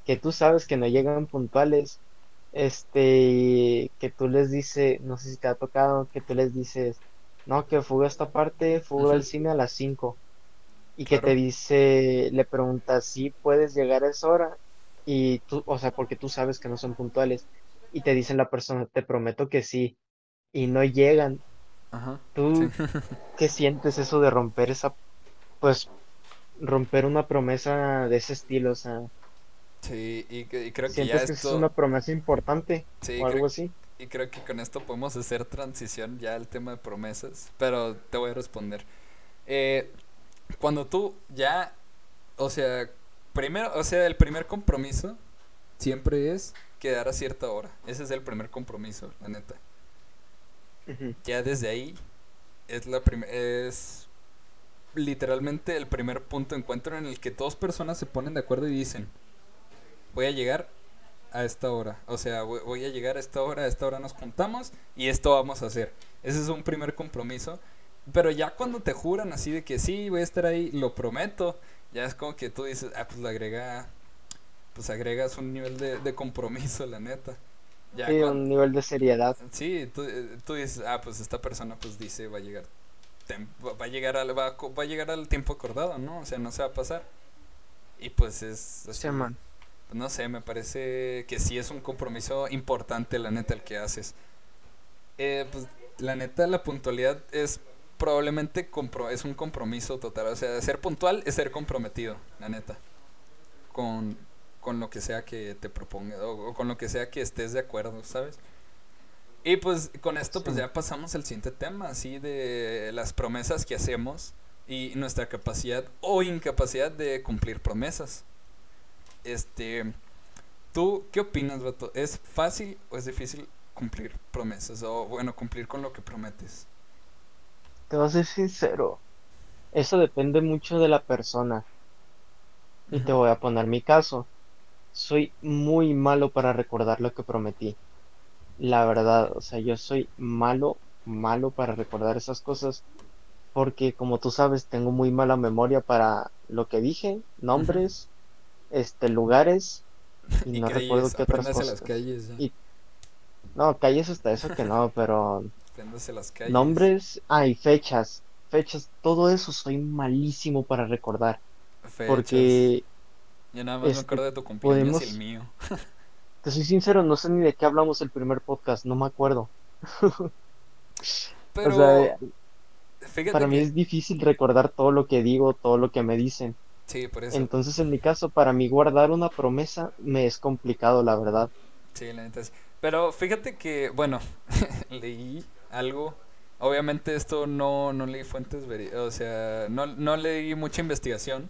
que tú sabes que no llegan puntuales, este, que tú les dices, no sé si te ha tocado, que tú les dices, no, que fuga esta parte, fuga al cine a las 5. Y que te dice, le preguntas si puedes llegar a esa hora, y tú, o sea, porque tú sabes que no son puntuales, y te dice la persona, te prometo que sí, y no llegan. Ajá. ¿Tú Sí. (laughs) qué sientes eso de romper esa, pues, romper una promesa de ese estilo? O sea, Sí, y, y creo que ya ¿sientes que es una promesa importante Sí, o algo así? y creo que con esto podemos hacer transición ya al tema de promesas, pero te voy a responder. Eh, cuando tú ya, o sea, primero, o sea, el primer compromiso siempre es quedar a cierta hora. Ese es el primer compromiso, la neta. Ya desde ahí es la es literalmente el primer punto de encuentro en el que dos personas se ponen de acuerdo y dicen, voy a llegar a esta hora, o sea, voy, voy a llegar a esta hora, a esta hora nos juntamos y esto vamos a hacer. Ese es un primer compromiso, pero ya cuando te juran así de que sí, voy a estar ahí, lo prometo, ya es como que tú dices, ah, pues le agrega, pues agregas un nivel de, de compromiso, la neta. Ya Sí, un nivel de seriedad. Sí, tú, eh, tú dices, ah, pues esta persona pues dice va a llegar va a llegar al va va a llegar al tiempo acordado, ¿no? O sea, no se va a pasar. Y pues es así, Sí, man. No sé, me parece que sí es un compromiso importante, la neta, el que haces. Eh, pues la neta, la puntualidad es probablemente compro es un compromiso total. O sea, ser puntual es ser comprometido, la neta. Con, con lo que sea que te proponga o, con lo que sea que estés de acuerdo, ¿sabes? Y pues con esto pues ya pasamos al siguiente tema, así de las promesas que hacemos y nuestra capacidad o incapacidad de cumplir promesas. Este, ¿tú qué opinas, Vato? ¿Es fácil o es difícil cumplir promesas o bueno, cumplir con lo que prometes? Te voy a ser sincero, eso depende mucho de la persona. Y te voy a poner mi caso. Soy muy malo para recordar lo que prometí. La verdad, o sea, yo soy malo, malo para recordar esas cosas. Porque como tú sabes, tengo muy mala memoria para lo que dije, nombres, este lugares y, no recuerdo qué otras cosas. Las calles, no, calles hasta eso que no, pero las calles. Nombres, ah, y fechas. Fechas, todo eso soy malísimo para recordar. Porque. Yo nada más me acuerdo de tu cumpleaños y el mío. (laughs) te soy sincero, no sé ni de qué hablamos el primer podcast, no me acuerdo. (laughs) Pero. para mí es difícil recordar todo lo que digo, todo lo que me dicen. Sí, por eso. Entonces, en mi caso, para mí guardar una promesa me es complicado, la verdad. Sí, la neta Pero fíjate que, bueno, (laughs) leí algo. Obviamente esto no, no leí fuentes, o sea, no, no leí mucha investigación,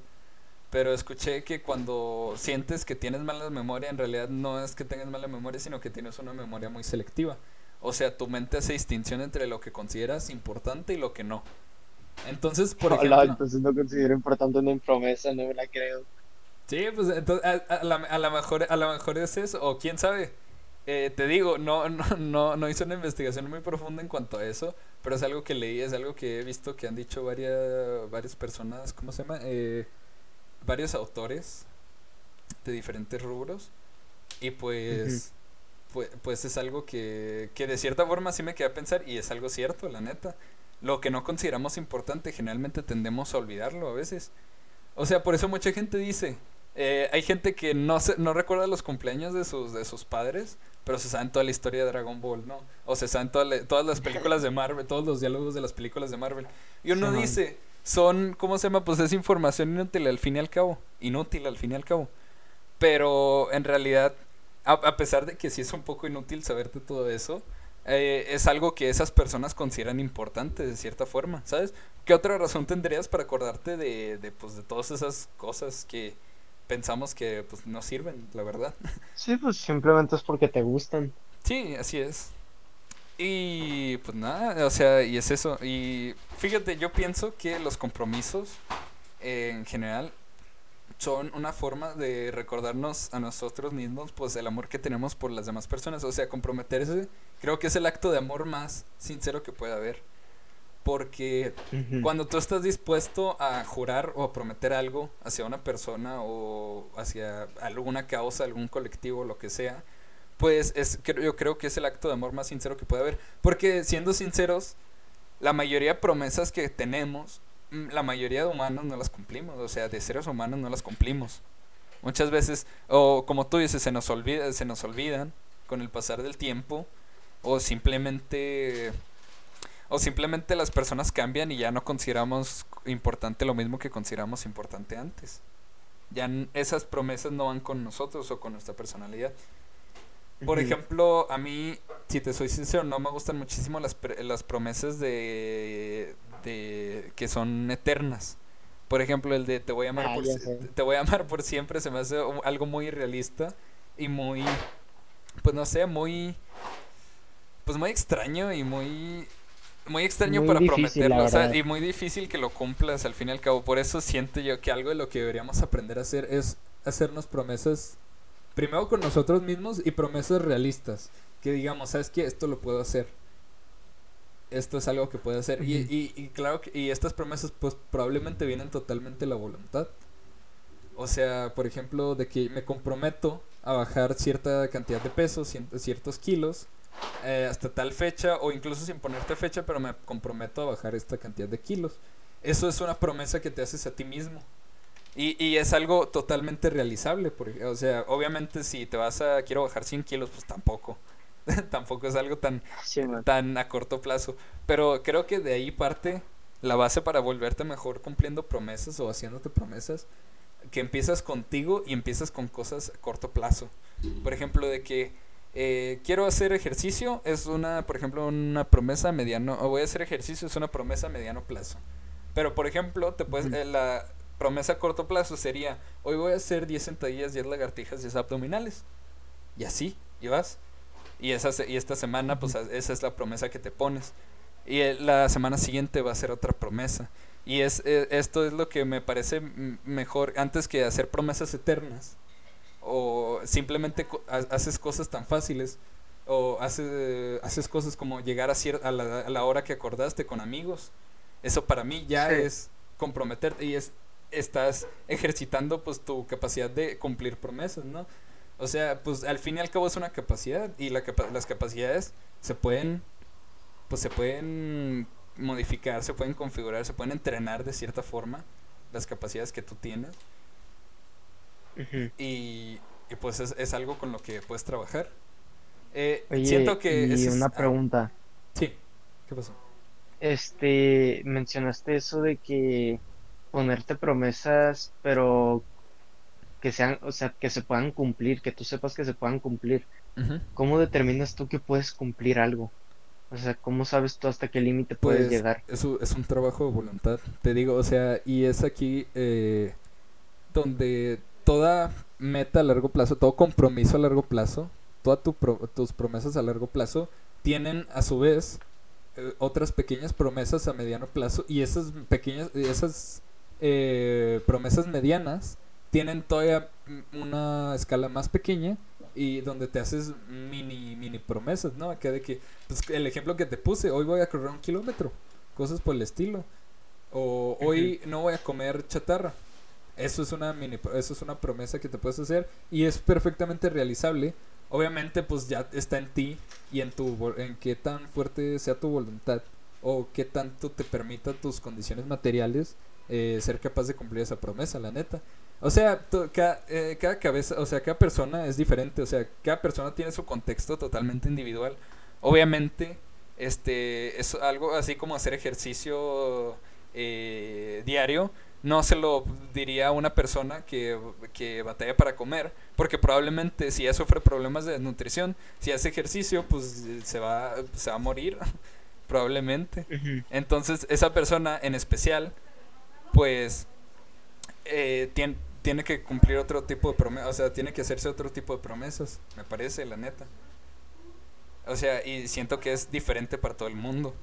pero escuché que cuando sientes que tienes mala memoria, en realidad no es que tengas mala memoria, sino que tienes una memoria muy selectiva. O sea, tu mente hace distinción entre lo que consideras importante y lo que no. Entonces, por (laughs) ejemplo... entonces no considero importante una promesa, no me la creo. Sí, pues entonces, a, la, a, la mejor, a lo mejor es eso, o quién sabe. Eh, te digo, no, no, no, no hice una investigación muy profunda en cuanto a eso, pero es algo que leí, es algo que he visto que han dicho varias, varias personas, ¿cómo se llama? Eh, varios autores de diferentes rubros. Y pues, pues, pues, es algo que, que de cierta forma sí me queda a pensar y es algo cierto, la neta. Lo que no consideramos importante generalmente tendemos a olvidarlo a veces. O sea, por eso mucha gente dice, eh, hay gente que no se, no recuerda los cumpleaños de sus, de sus padres, pero se saben toda la historia de Dragon Ball, ¿no? O se saben todas las películas de Marvel, todos los diálogos de las películas de Marvel. Y uno dice, son, ¿cómo se llama? Pues es información inútil al fin y al cabo. Inútil al fin y al cabo. Pero en realidad, a, pesar de que sí es un poco inútil saberte todo eso, eh, es algo que esas personas consideran importante de cierta forma, ¿sabes? ¿Qué otra razón tendrías para acordarte de, de, pues, de todas esas cosas que pensamos que pues no sirven, la verdad. (laughs) Sí, pues simplemente es porque te gustan. Sí, así es. Y pues nada, o sea, y es eso. Y fíjate, yo pienso que los compromisos en general son una forma de recordarnos a nosotros mismos pues el amor que tenemos por las demás personas. O sea, comprometerse creo que es el acto de amor más sincero que puede haber. Porque cuando tú estás dispuesto a jurar o a prometer algo hacia una persona o hacia alguna causa, algún colectivo, lo que sea, pues es, yo creo que es el acto de amor más sincero que puede haber. Porque siendo sinceros, la mayoría de promesas que tenemos, mm, la mayoría de humanos no las cumplimos. O sea, de seres humanos no las cumplimos. Muchas veces, o como tú dices, se nos, olvida, se nos olvidan con el pasar del tiempo. O simplemente o simplemente las personas cambian y ya no consideramos importante lo mismo que consideramos importante antes. Ya esas promesas no van con nosotros o con nuestra personalidad. Por ejemplo, a mí, si te soy sincero, no me gustan muchísimo las, las promesas de, de que son eternas. Por ejemplo, el de te voy a amar ah, por te voy a amar por siempre se me hace algo muy irrealista y muy pues no sé, muy pues muy extraño y muy muy extraño para prometerlo, y muy difícil que lo cumplas al fin y al cabo. Por eso siento yo que algo de lo que deberíamos aprender a hacer es hacernos promesas, primero con nosotros mismos y promesas realistas. Que digamos, ¿sabes qué? Esto lo puedo hacer. Esto es algo que puedo hacer. y, y, claro, que, y estas promesas pues probablemente vienen totalmente de la voluntad. O sea, por ejemplo, de que me comprometo a bajar cierta cantidad de pesos, ciertos kilos eh, hasta tal fecha o incluso sin ponerte fecha, pero me comprometo a bajar esta cantidad de kilos. Eso es una promesa que te haces a ti mismo. Y, y es algo totalmente realizable. Porque, o sea, obviamente si te vas a, quiero bajar 100 kilos, pues tampoco. (laughs) tampoco es algo tan, tan a corto plazo. Pero creo que de ahí parte la base para volverte mejor cumpliendo promesas o haciéndote promesas. Que empiezas contigo y empiezas con cosas a corto plazo. Por ejemplo, de que eh, quiero hacer ejercicio, es una, por ejemplo, una promesa mediano, o voy a hacer ejercicio, es una promesa a mediano plazo. Pero, por ejemplo, te puedes, eh, la promesa a corto plazo sería, hoy voy a hacer 10 sentadillas, 10 lagartijas, 10 abdominales. Y así, y vas. Y, esa, y esta semana, pues esa es la promesa que te pones. Y la semana siguiente va a ser otra promesa. Y es, esto es lo que me parece mejor antes que hacer promesas eternas o simplemente haces cosas tan fáciles o haces, haces cosas como llegar a, a, la, a la hora que acordaste con amigos. Eso para mí ya es comprometerte y es estás ejercitando pues tu capacidad de cumplir promesas, ¿no? O sea, pues al fin y al cabo es una capacidad y la las capacidades se pueden pues se pueden modificar, se pueden configurar, se pueden entrenar de cierta forma las capacidades que tú tienes y, pues es, algo con lo que puedes trabajar. Eh, siento que... Y una pregunta. sí, ¿qué pasó? Este, mencionaste eso de que ponerte promesas, pero que sean, o sea, que se puedan cumplir, que tú sepas que se puedan cumplir. ¿Cómo determinas tú que puedes cumplir algo? O sea, ¿cómo sabes tú hasta qué límite puedes pues, llegar? Es un, es un trabajo de voluntad, te digo, o sea, y es aquí eh, donde toda meta a largo plazo, todo compromiso a largo plazo, todas tus promesas a largo plazo tienen a su vez eh, otras pequeñas promesas a mediano plazo y esas pequeñas, esas eh, promesas medianas tienen todavía una escala más pequeña y donde te haces mini mini promesas, ¿no? Acá de que pues, el ejemplo que te puse, hoy voy a correr un kilómetro, cosas por el estilo. O hoy no voy a comer chatarra. Eso es una mini, eso es una promesa que te puedes hacer y es perfectamente realizable. Obviamente, pues ya está en ti y en tu en qué tan fuerte sea tu voluntad o qué tanto te permita tus condiciones materiales eh, ser capaz de cumplir esa promesa, la neta. O sea, cada, eh, cada cabeza, o sea, cada persona es diferente, o sea, cada persona tiene su contexto totalmente individual. Obviamente, este es algo así como hacer ejercicio eh, diario no se lo diría a una persona que, que, batalla para comer, porque probablemente si ya sufre problemas de nutrición, si hace ejercicio, pues se va, se va a morir, (laughs) probablemente. Entonces, esa persona en especial, pues, eh, tiene, tiene que cumplir otro tipo de promesas, o sea, tiene que hacerse otro tipo de promesas, me parece, la neta. O sea, y siento que es diferente para todo el mundo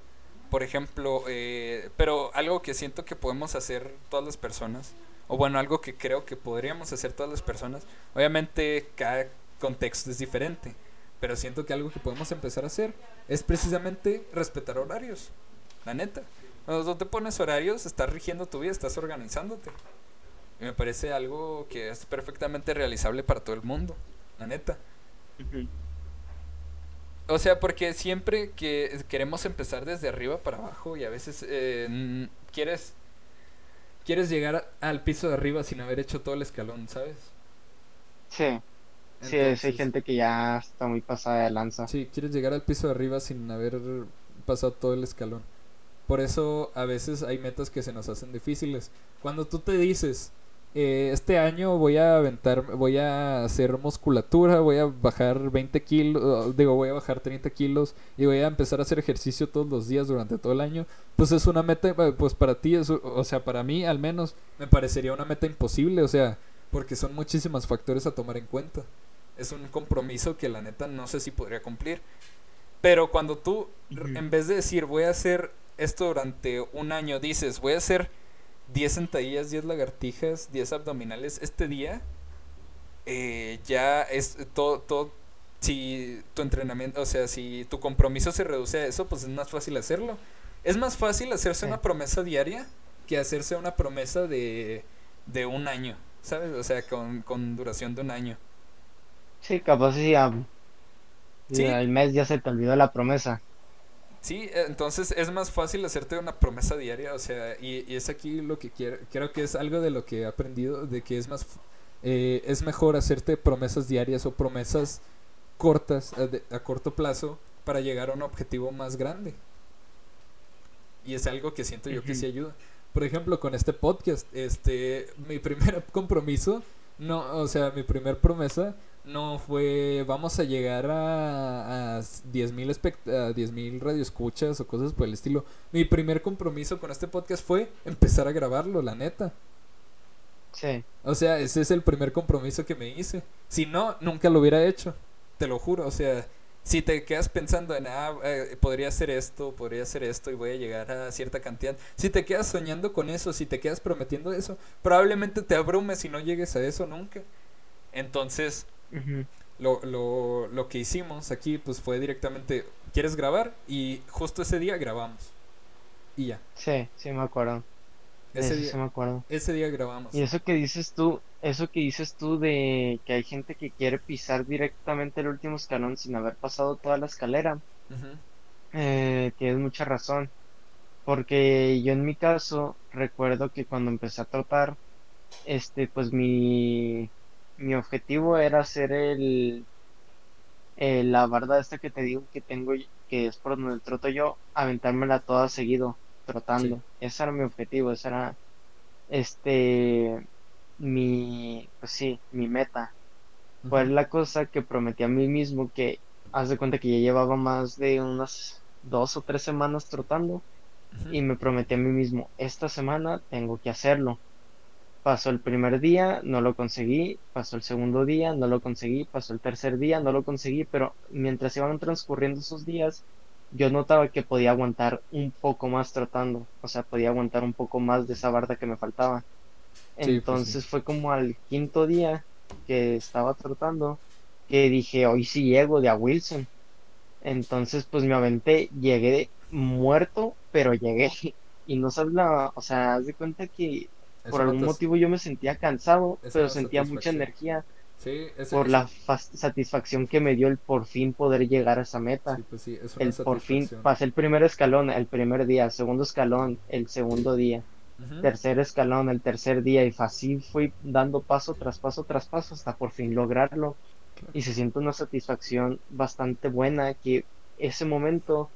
por ejemplo, eh, pero algo que siento que podemos hacer todas las personas, o bueno, algo que creo que podríamos hacer todas las personas, obviamente cada contexto es diferente, pero siento que algo que podemos empezar a hacer es precisamente respetar horarios, la neta. Cuando te pones horarios, estás rigiendo tu vida, estás organizándote. Y me parece algo que es perfectamente realizable para todo el mundo, la neta. O sea, porque siempre que queremos empezar desde arriba para abajo y a veces eh, quieres quieres llegar al piso de arriba sin haber hecho todo el escalón, ¿sabes? Sí. sí, hay gente que ya está muy pasada de lanza. Sí, quieres llegar al piso de arriba sin haber pasado todo el escalón. Por eso a veces hay metas que se nos hacen difíciles. Cuando tú te dices, eh, este año voy a aventar, voy a hacer musculatura, voy a bajar 20 kilos, digo, voy a bajar 30 kilos y voy a empezar a hacer ejercicio todos los días durante todo el año, pues es una meta, eh, pues para ti, o sea, para mí al menos me parecería una meta imposible, o sea, porque son muchísimos factores a tomar en cuenta. Es un compromiso que la neta no sé si podría cumplir. Pero cuando tú, en vez de decir voy a hacer esto durante un año, dices voy a hacer 10 sentadillas, 10 lagartijas, 10 abdominales este día, eh, ya es todo, todo, si tu entrenamiento, o sea, si tu compromiso se reduce a eso, pues es más fácil hacerlo. Es más fácil hacerse una promesa diaria que hacerse una promesa de, de un año, ¿sabes? O sea, con, con duración de un año. Sí, capaz si al mes ya se te olvidó la promesa. Sí, eh, entonces es más fácil hacerte una promesa diaria, o sea, y, y es aquí lo que quiero, creo que es algo de lo que he aprendido, de que es más, eh, es mejor hacerte promesas diarias o promesas cortas, a, de- a corto plazo, para llegar a un objetivo más grande. Y es algo que siento yo que sí ayuda. Por ejemplo, con este podcast, este, mi primer (laughs) compromiso, no, o sea, mi primer promesa no fue vamos a llegar a, a 10.000 espect- a 10.000 radioescuchas o cosas por el estilo. Mi primer compromiso con este podcast fue empezar a grabarlo, la neta. Sí. O sea, ese es el primer compromiso que me hice. Si no, nunca lo hubiera hecho. Te lo juro. O sea, si te quedas pensando en, ah, eh, podría hacer esto, podría hacer esto y voy a llegar a cierta cantidad. Si te quedas soñando con eso, si te quedas prometiendo eso, probablemente te abrumes y no llegues a eso nunca. Entonces, Lo, lo, lo que hicimos aquí, pues fue directamente, ¿quieres grabar? Y justo ese día grabamos. Y ya. Sí, sí me acuerdo. Ese día, sí me acuerdo. ese día grabamos. Y eso que dices tú, eso que dices tú de que hay gente que quiere pisar directamente el último escalón sin haber pasado toda la escalera, eh, tienes mucha razón. Porque yo en mi caso recuerdo que cuando empecé a trotar, este, pues mi, mi objetivo era hacer el, la barda esta que te digo que tengo, que es por donde troto yo, aventármela toda seguido, trotando. Ese era mi objetivo, esa era, este, mi, pues sí, mi meta. Fue la cosa que prometí a mí mismo que, haz de cuenta que ya llevaba más de unas dos o tres semanas trotando y me prometí a mí mismo, esta semana tengo que hacerlo. Pasó el primer día, no lo conseguí, pasó el segundo día, no lo conseguí, pasó el tercer día, no lo conseguí, pero mientras iban transcurriendo esos días, yo notaba que podía aguantar un poco más trotando, o sea, podía aguantar un poco más de esa barda que me faltaba. pues sí. Entonces fue como al quinto día que estaba trotando que dije, hoy sí llego de a Wilson. Entonces pues me aventé, llegué muerto, pero llegué. (laughs) Y no sabes la, o sea, haz de cuenta que por algún motivo yo me sentía cansado, pero sentía mucha energía Sí, por la satisfacción que me dio el por fin poder llegar a esa meta. sí, pues sí, es una El por fin pasé el primer escalón el primer día, segundo escalón el segundo día, Ujú. tercer escalón el tercer día y así fui dando paso tras paso tras paso hasta por fin lograrlo Claro. y se siente una satisfacción bastante buena que ese momento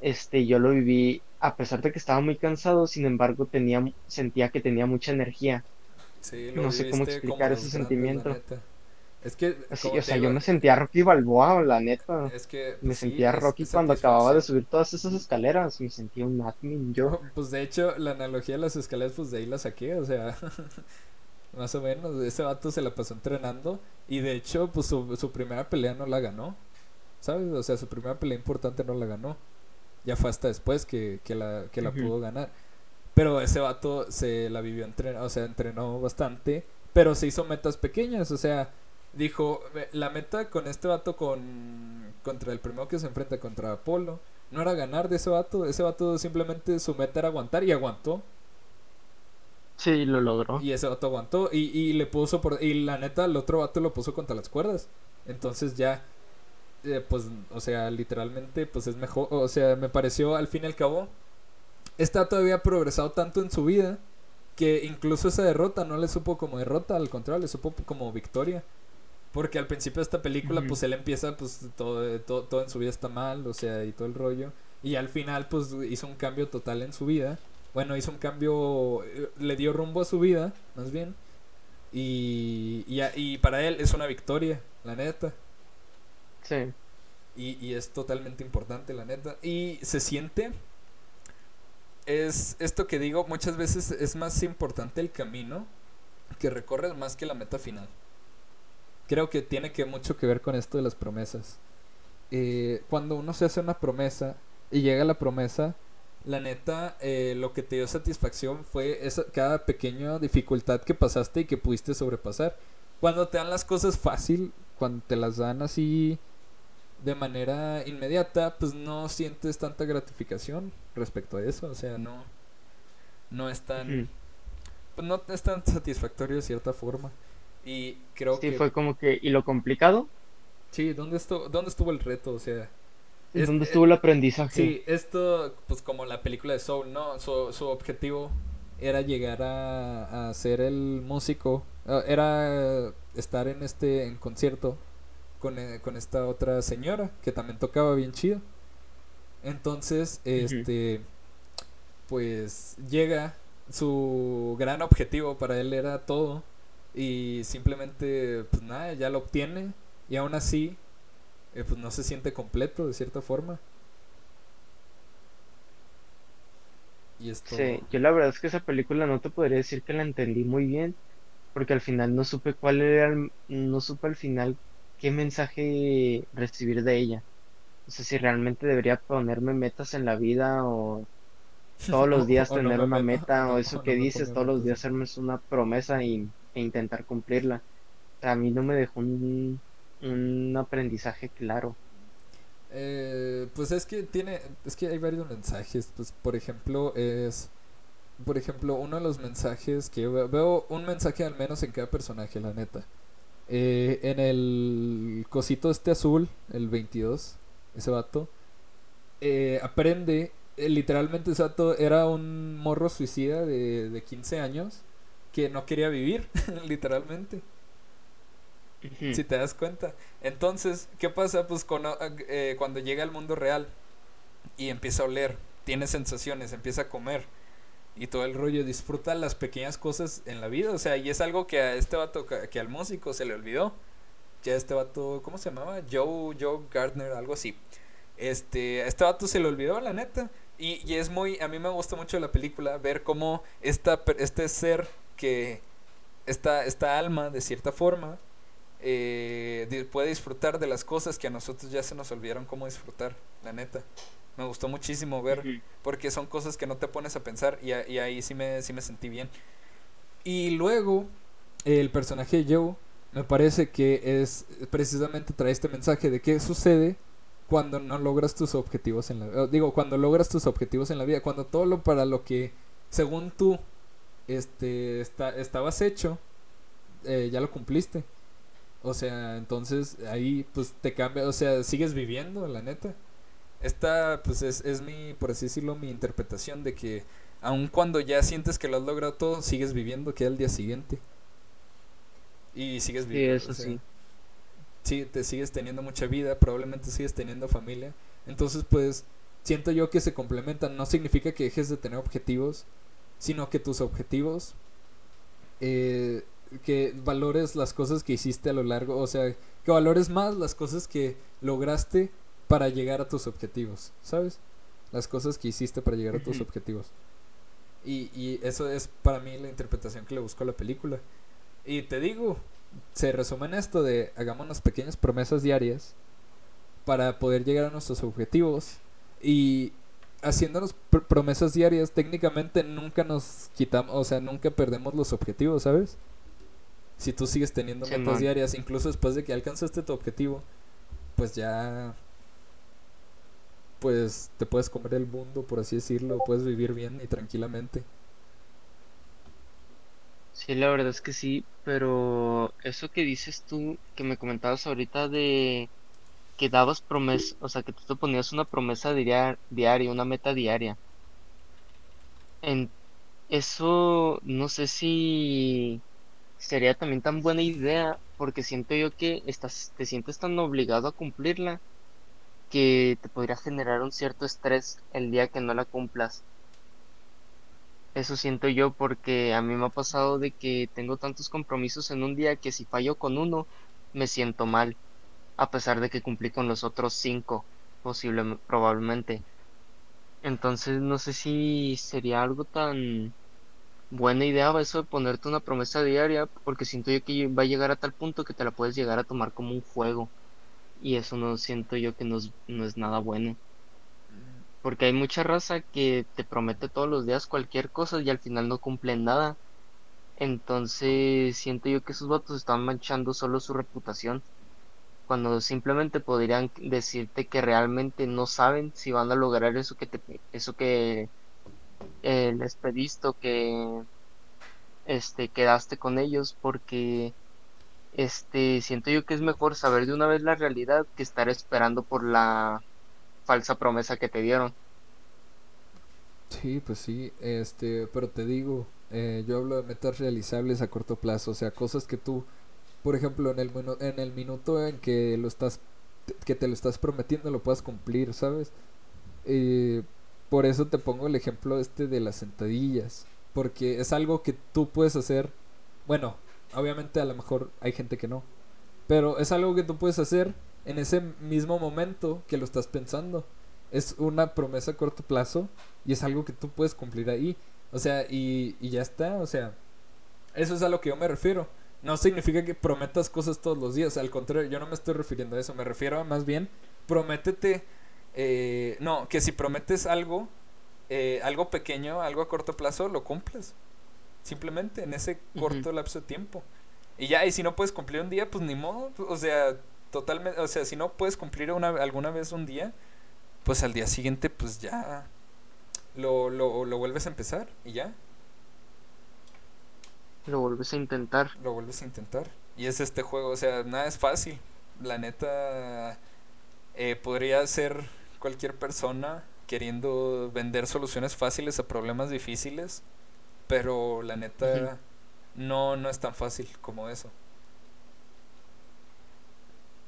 este yo lo viví a pesar de que estaba muy cansado, sin embargo tenía sentía que tenía mucha energía. Sí, no sé cómo explicar ese sentimiento. Es que, Así, o sea, digo, yo me sentía Rocky Balboa, la neta. es que Me pues, sí, sentía Rocky cuando acababa de subir todas esas escaleras. Me sentía un admin yo. (laughs) Pues de hecho, la analogía de las escaleras, pues de ahí la saqué, o sea, (laughs) más o menos. Ese vato se la pasó entrenando y de hecho, pues su, su primera pelea no la ganó, ¿sabes? O sea, su primera pelea importante no la ganó. Ya fue hasta después que, que la, que la pudo ganar. Pero ese vato se la vivió entrenando, o sea, entrenó bastante, pero se hizo metas pequeñas, o sea, dijo, "Ve, la meta con este vato con contra el primero que se enfrenta contra Apolo no era ganar de ese vato, ese vato simplemente su meta era aguantar y aguantó. Sí, lo logró. Y ese vato aguantó y, y le puso por... Y la neta, el otro vato lo puso contra las cuerdas. Entonces ya, eh, pues, o sea, literalmente, pues es mejor. O sea, me pareció al fin y al cabo, vato había progresado tanto en su vida que incluso esa derrota no le supo como derrota, al contrario, le supo como victoria. Porque al principio de esta película, pues él empieza, pues todo, todo, todo en su vida está mal, o sea, y todo el rollo. Y al final, pues hizo un cambio total en su vida. Bueno, hizo un cambio, eh, le dio rumbo a su vida, más bien. Y, y, y para él es una victoria, la neta. Sí. Y, y es totalmente importante, la neta. Y se siente. Es esto que digo, muchas veces es más importante el camino que recorres más que la meta final. Creo que tiene que mucho que ver con esto de las promesas. Eh, cuando uno se hace una promesa y llega la promesa, la neta, eh, lo que te dio satisfacción fue esa, cada pequeña dificultad que pasaste y que pudiste sobrepasar. Cuando te dan las cosas fácil, cuando te las dan así de manera inmediata, pues no sientes tanta gratificación respecto a eso. O sea, no, no es tan, pues no es tan satisfactorio de cierta forma. Y creo Sí, que fue como que. ¿Y lo complicado? Sí, ¿dónde estuvo, ¿dónde estuvo el reto? O sea, ¿Dónde estuvo el aprendizaje? Sí, esto, pues como la película de Soul, ¿no? Su, su objetivo era llegar a, a ser el músico, ah, era estar en este en concierto con, eh, con esta otra señora que también tocaba bien chido. Entonces, este, pues llega su gran objetivo para él era todo y simplemente, pues nada, ya lo obtiene y aún así, eh, pues no se siente completo de cierta forma. Y esto... Sí, yo la verdad es que esa película no te podría decir que la entendí muy bien, porque al final no supe cuál era, el, no supe al final qué mensaje recibir de ella. No sé si realmente debería ponerme metas en la vida o todos los (laughs) días tener una meta o eso que dices, todos los días hacerme una promesa y, e intentar cumplirla. a mí no me dejó un, un aprendizaje claro. Eh, pues es que tiene, es que hay varios mensajes. Pues por ejemplo es, por ejemplo uno de los mensajes que veo, un mensaje al menos en cada personaje, la neta. Eh, en el cosito este azul, el 22, ese vato, eh, aprende, literalmente ese vato era un morro suicida de, de 15 años que no quería vivir, (laughs) literalmente. Si te das cuenta. Entonces, ¿qué pasa? Pues eh, cuando llega al mundo real y empieza a oler, tiene sensaciones, empieza a comer y todo el rollo, disfruta las pequeñas cosas en la vida. O sea, y es algo que a este vato, que al músico se le olvidó. Que a este vato, ¿cómo se llamaba? Joe, Joe Gardner, algo así. Este, a este vato se le olvidó, la neta. Y, y es muy, a mí me gusta mucho la película ver cómo esta, este ser que, esta, esta alma, de cierta forma, eh, puede disfrutar de las cosas que a nosotros ya se nos olvidaron cómo disfrutar, la neta. Me gustó muchísimo ver, porque son cosas que no te pones a pensar y, ahí sí me, sí me sentí bien. Y luego, el personaje Joe, me parece que es precisamente trae este mensaje de qué sucede cuando no logras tus objetivos en la digo cuando logras tus objetivos en la vida cuando todo lo para lo que según tú este está, estabas hecho eh, ya lo cumpliste o sea, entonces ahí pues te cambia, o sea, sigues viviendo, la neta. Esta pues es, es mi, por así decirlo, mi interpretación de que aun cuando ya sientes que lo has logrado todo, sigues viviendo, queda el día siguiente. Y sigues viviendo. Sí, eso sí. Sí, te sigues teniendo mucha vida, probablemente sigues teniendo familia. Entonces pues siento yo que se complementan. No significa que dejes de tener objetivos, sino que tus objetivos eh, que valores las cosas que hiciste a lo largo, o sea, que valores más las cosas que lograste para llegar a tus objetivos, ¿sabes? Las cosas que hiciste para llegar a tus objetivos. Y, y eso es para mí la interpretación que le busco a la película. Y te digo, se resume en esto de hagamos unas pequeñas promesas diarias para poder llegar a nuestros objetivos y haciéndonos promesas diarias técnicamente nunca nos quitamos, o sea, nunca perdemos los objetivos, ¿sabes? si tú sigues teniendo metas diarias, incluso después de que alcanzaste tu objetivo, pues ya pues te puedes comer el mundo, por así decirlo, puedes vivir bien y tranquilamente. Sí, la verdad es que sí, pero eso que dices tú, que me comentabas ahorita de que dabas promesa, o sea, que tú te ponías una promesa diaria, diaria una meta diaria. En eso, no sé si sería también tan buena idea porque siento yo que estás, te sientes tan obligado a cumplirla que te podría generar un cierto estrés el día que no la cumplas. Eso siento yo porque a mí me ha pasado de que tengo tantos compromisos en un día que si fallo con uno me siento mal, a pesar de que cumplí con los otros cinco, posiblemente, probablemente. Entonces no sé si sería algo tan buena idea eso de ponerte una promesa diaria, porque siento yo que va a llegar a tal punto que te la puedes llegar a tomar como un juego. Y eso no siento yo que no es, no es nada bueno. Porque hay mucha raza que te promete todos los días cualquier cosa y al final no cumplen nada. Entonces siento yo que esos vatos están manchando solo su reputación. Cuando simplemente podrían decirte que realmente no saben si van a lograr eso que te, eso que eh, les pediste que este quedaste con ellos porque este siento yo que es mejor saber de una vez la realidad que estar esperando por la falsa promesa que te dieron. Sí, pues sí, este, pero te digo, eh, yo hablo de metas realizables a corto plazo, o sea, cosas que tú, por ejemplo, en el, en el minuto en que lo estás, que te lo estás prometiendo, lo puedas cumplir, ¿sabes? Eh, por eso te pongo el ejemplo este de las sentadillas, porque es algo que tú puedes hacer, bueno, obviamente a lo mejor hay gente que no, pero es algo que tú puedes hacer en ese mismo momento que lo estás pensando. Es una promesa a corto plazo y es algo que tú puedes cumplir ahí. O sea, y, y ya está. O sea, eso es a lo que yo me refiero. No significa que prometas cosas todos los días. Al contrario, yo no me estoy refiriendo a eso. Me refiero a más bien, prométete. Eh, no, que si prometes algo, eh, algo pequeño, algo a corto plazo, lo cumples. Simplemente en ese corto lapso de tiempo. Y ya, y si no puedes cumplir un día, pues ni modo. O sea, totalmente. O sea, si no puedes cumplir una, alguna vez un día, pues al día siguiente, pues ya lo, lo, lo vuelves a empezar y ya. Lo vuelves a intentar. Lo vuelves a intentar. Y es este juego, o sea, nada es fácil. La neta, eh, podría ser cualquier persona queriendo vender soluciones fáciles a problemas difíciles, pero la neta no, no es tan fácil como eso.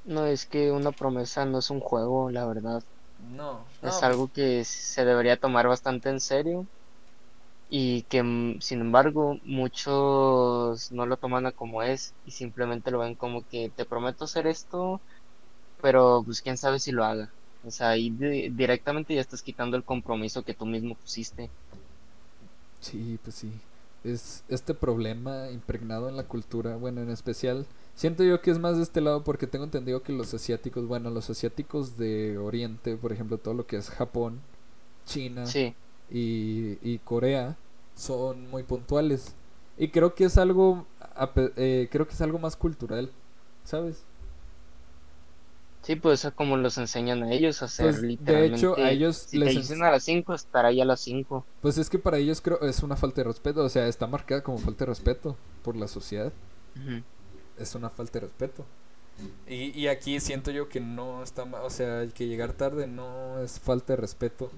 No, es que una promesa no es un juego, la verdad. No, Es algo que se debería tomar bastante en serio y que mm, sin embargo muchos no lo toman a como es y simplemente lo ven como que te prometo hacer esto, pero pues quién sabe si lo haga. O sea, ahí directamente ya estás quitando el compromiso que tú mismo pusiste. Sí, pues sí. Es este problema impregnado en la cultura, bueno, en especial Siento yo que es más de este lado porque tengo entendido que los asiáticos, bueno, los asiáticos de Oriente, por ejemplo, todo lo que es Japón, China y, y, Corea, son muy puntuales. Y creo que es algo, eh, creo que es algo más cultural, ¿sabes? Sí, pues como los enseñan a ellos a hacer literalmente. Pues, de hecho, a ellos si les dicen a las 5, estará ahí a las 5. Pues es que para ellos creo es una falta de respeto, o sea, está marcada como falta de respeto por la sociedad es una falta de respeto. Y, y aquí siento yo que no está o sea, que llegar tarde no es falta de respeto.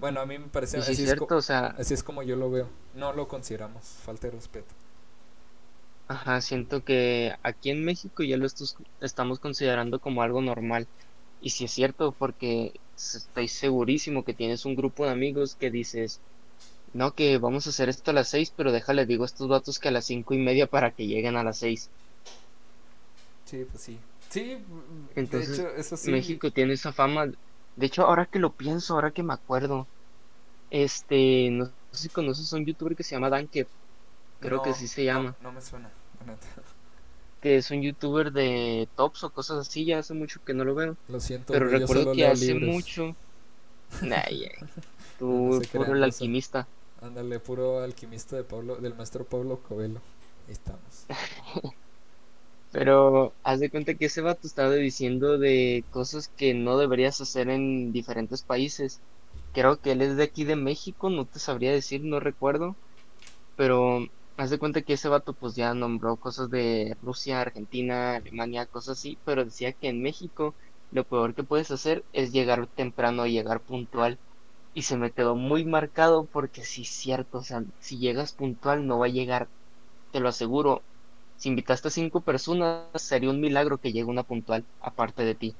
Bueno, a mí me parece así, cierto, o sea, así es como yo lo veo. No lo consideramos falta de respeto. Ajá, siento que aquí en México ya lo estamos considerando como algo normal. Y si es cierto, porque estoy segurísimo que tienes un grupo de amigos que dices, no, que vamos a hacer esto a las seis, pero déjale, digo a estos datos que a las cinco y media para que lleguen a las seis. Sí, pues sí. Sí, Entonces, eso sí. México tiene esa fama. De hecho, ahora que lo pienso, ahora que me acuerdo, este, no sé si conoces a un youtuber que se llama Danke. Creo que sí se llama. No, me suena, Que es un youtuber de tops o cosas así, ya hace mucho que no lo veo. Lo siento, pero recuerdo que hace mucho. (laughs) Nah, (laughs) Tú, puro el alquimista. Ándale, puro alquimista de Pablo, del maestro Pablo Coelho. Ahí estamos. (laughs) Pero haz de cuenta que ese vato estaba diciendo de cosas que no deberías hacer en diferentes países. Creo que él es de aquí de México, no te sabría decir, no recuerdo. Pero haz de cuenta que ese vato pues ya nombró cosas de Rusia, Argentina, Alemania, cosas así. Pero decía que en México lo peor que puedes hacer es llegar temprano, llegar puntual. Y se me quedó muy marcado porque sí es cierto, o sea, si llegas puntual no va a llegar, te lo aseguro, si invitaste a cinco personas, sería un milagro que llegue una puntual aparte de ti.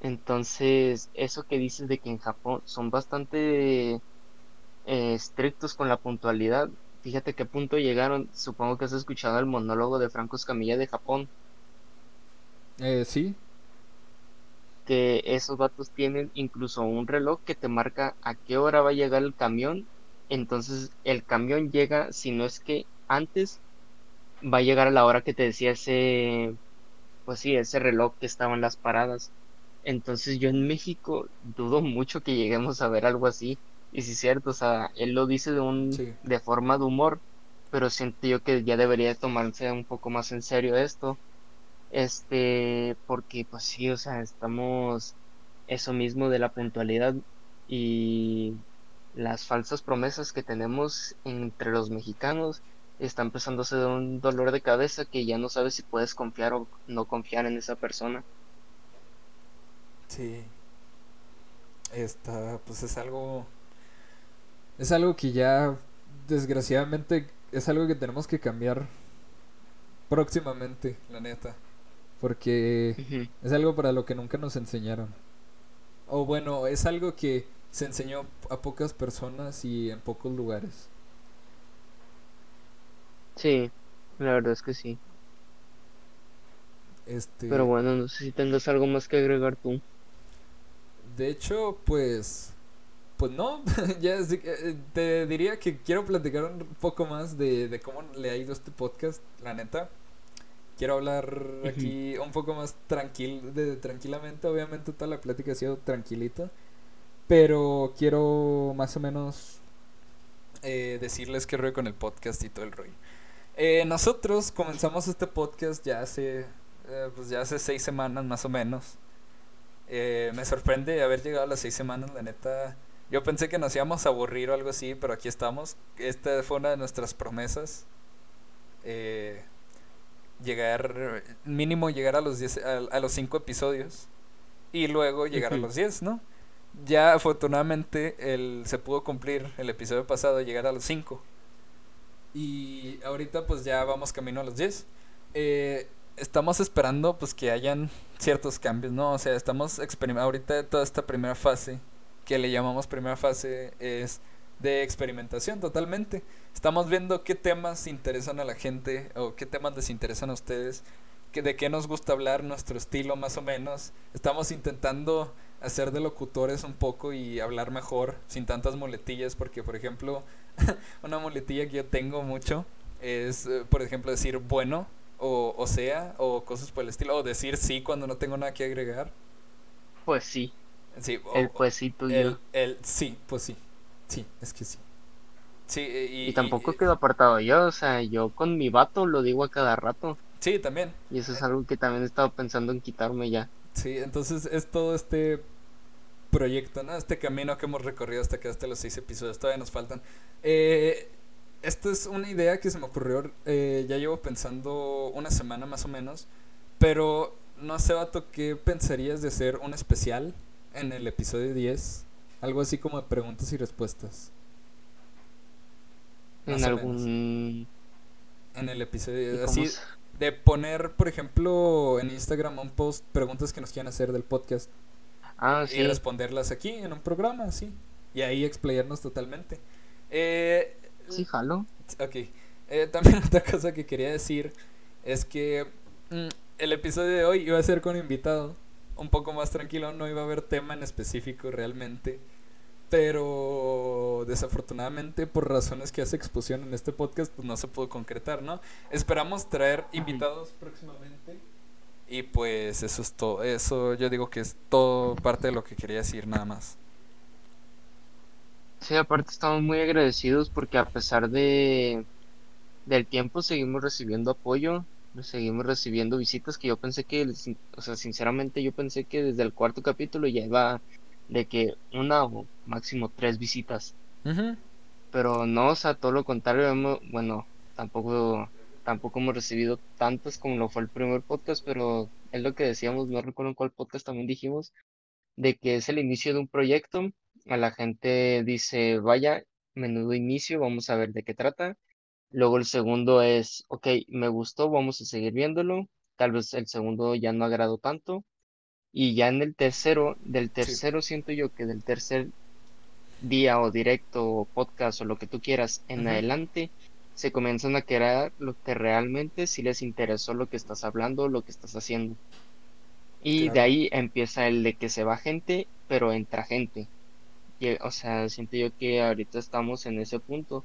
Entonces, eso que dices de que en Japón son bastante eh, estrictos con la puntualidad, fíjate qué punto llegaron. Supongo que has escuchado el monólogo de Franco Escamilla de Japón. Eh, sí. Que esos vatos tienen incluso un reloj que te marca a qué hora va a llegar el camión. Entonces, el camión llega, si no es que antes, va a llegar a la hora que te decía ese, pues sí, ese reloj que estaba en las paradas. Entonces yo en México dudo mucho que lleguemos a ver algo así. Y si es cierto, o sea, él lo dice de un, de forma de humor, pero siento yo que ya debería tomarse un poco más en serio esto. Este, porque pues sí, o sea, estamos eso mismo de la puntualidad y las falsas promesas que tenemos entre los mexicanos está empezando a ser un dolor de cabeza que ya no sabes si puedes confiar o no confiar en esa persona. Sí, esta, pues es algo, es algo que ya, desgraciadamente, es algo que tenemos que cambiar próximamente, la neta. Porque es algo para lo que nunca nos enseñaron. O bueno, es algo que se enseñó a pocas personas y en pocos lugares. Sí, la verdad es que sí. Este... Pero bueno, no sé si tengas algo más que agregar tú. De hecho, pues... Pues no, (laughs) ya eh, te diría que quiero platicar un poco más de, de cómo le ha ido este podcast, la neta quiero hablar aquí un poco más tranquil, de, tranquilamente. Obviamente toda la plática ha sido tranquilita. Pero quiero más o menos eh, decirles qué rollo con el podcast y todo el rollo. Eh, nosotros comenzamos este podcast ya hace, eh, pues ya hace seis semanas más o menos. me sorprende haber llegado a las seis semanas, la neta. Yo pensé que nos íbamos a aburrir o algo así, pero aquí estamos. Esta fue una de nuestras promesas. Eh, llegar, mínimo llegar a los 10, a, los 5 episodios y luego llegar a los 10, ¿no? Ya afortunadamente el, se pudo cumplir el episodio pasado, llegar a los 5. Y ahorita pues ya vamos camino a los 10. Eh, estamos esperando pues que hayan ciertos cambios, ¿no? O sea, estamos experimentando ahorita toda esta primera fase, que le llamamos primera fase, es de experimentación totalmente. Estamos viendo qué temas interesan a la gente o qué temas les interesan a ustedes, que, de qué nos gusta hablar, nuestro estilo más o menos. Estamos intentando hacer de locutores un poco y hablar mejor, sin tantas muletillas, porque por ejemplo, (laughs) una muletilla que yo tengo mucho es, eh, por ejemplo, decir bueno o, o sea, o cosas por el estilo, o decir sí cuando no tengo nada que agregar. Pues sí. Sí, el pues sí tuyo. el sí, pues sí. Sí, es que sí. Sí, y, tampoco quedo apartado yo, o sea, yo con mi vato lo digo a cada rato. Sí, también. Y eso es algo que también he estado pensando en quitarme ya. Sí, entonces es todo este proyecto, ¿no? Este camino que hemos recorrido hasta que hasta los seis episodios, todavía nos faltan. Eh, esta es una idea que se me ocurrió, eh, ya llevo pensando una semana más o menos, pero no sé, vato, ¿qué pensarías de hacer un especial en el episodio 10? Algo así como preguntas y respuestas. en algún. En el episodio. Así de poner, por ejemplo, en Instagram un post preguntas que nos quieran hacer del podcast. Ah, sí. Y responderlas aquí en un programa, sí. Y ahí explayarnos totalmente. Eh, sí, jalo. Ok. Eh, también (laughs) otra cosa que quería decir es que mm, el episodio de hoy iba a ser con invitado un poco más tranquilo, no iba a haber tema en específico realmente. Pero desafortunadamente por razones que hace exposición en este podcast, pues no se pudo concretar, ¿no? Esperamos traer invitados próximamente. Y pues eso es todo. Eso yo digo que es todo parte de lo que quería decir nada más. Sí, aparte estamos muy agradecidos porque a pesar de del tiempo seguimos recibiendo apoyo seguimos recibiendo visitas que yo pensé que, o sea, sinceramente yo pensé que desde el cuarto capítulo ya iba de que una o máximo tres visitas. Pero no, o sea, todo lo contrario, bueno, tampoco tampoco hemos recibido tantas como lo fue el primer podcast, pero es lo que decíamos, no recuerdo en cuál podcast también dijimos, de que es el inicio de un proyecto, a la gente dice, vaya, menudo inicio, vamos a ver de qué trata, Luego el segundo es, ok, me gustó, vamos a seguir viéndolo. Tal vez el segundo ya no agrado tanto. Y ya en el tercero, del tercero siento yo que del tercer día o directo o podcast o lo que tú quieras en adelante, se comienzan a crear lo que realmente sí les interesó lo que estás hablando, lo que estás haciendo. Y de ahí empieza el de que se va gente, pero entra gente. o sea, siento yo que ahorita estamos en ese punto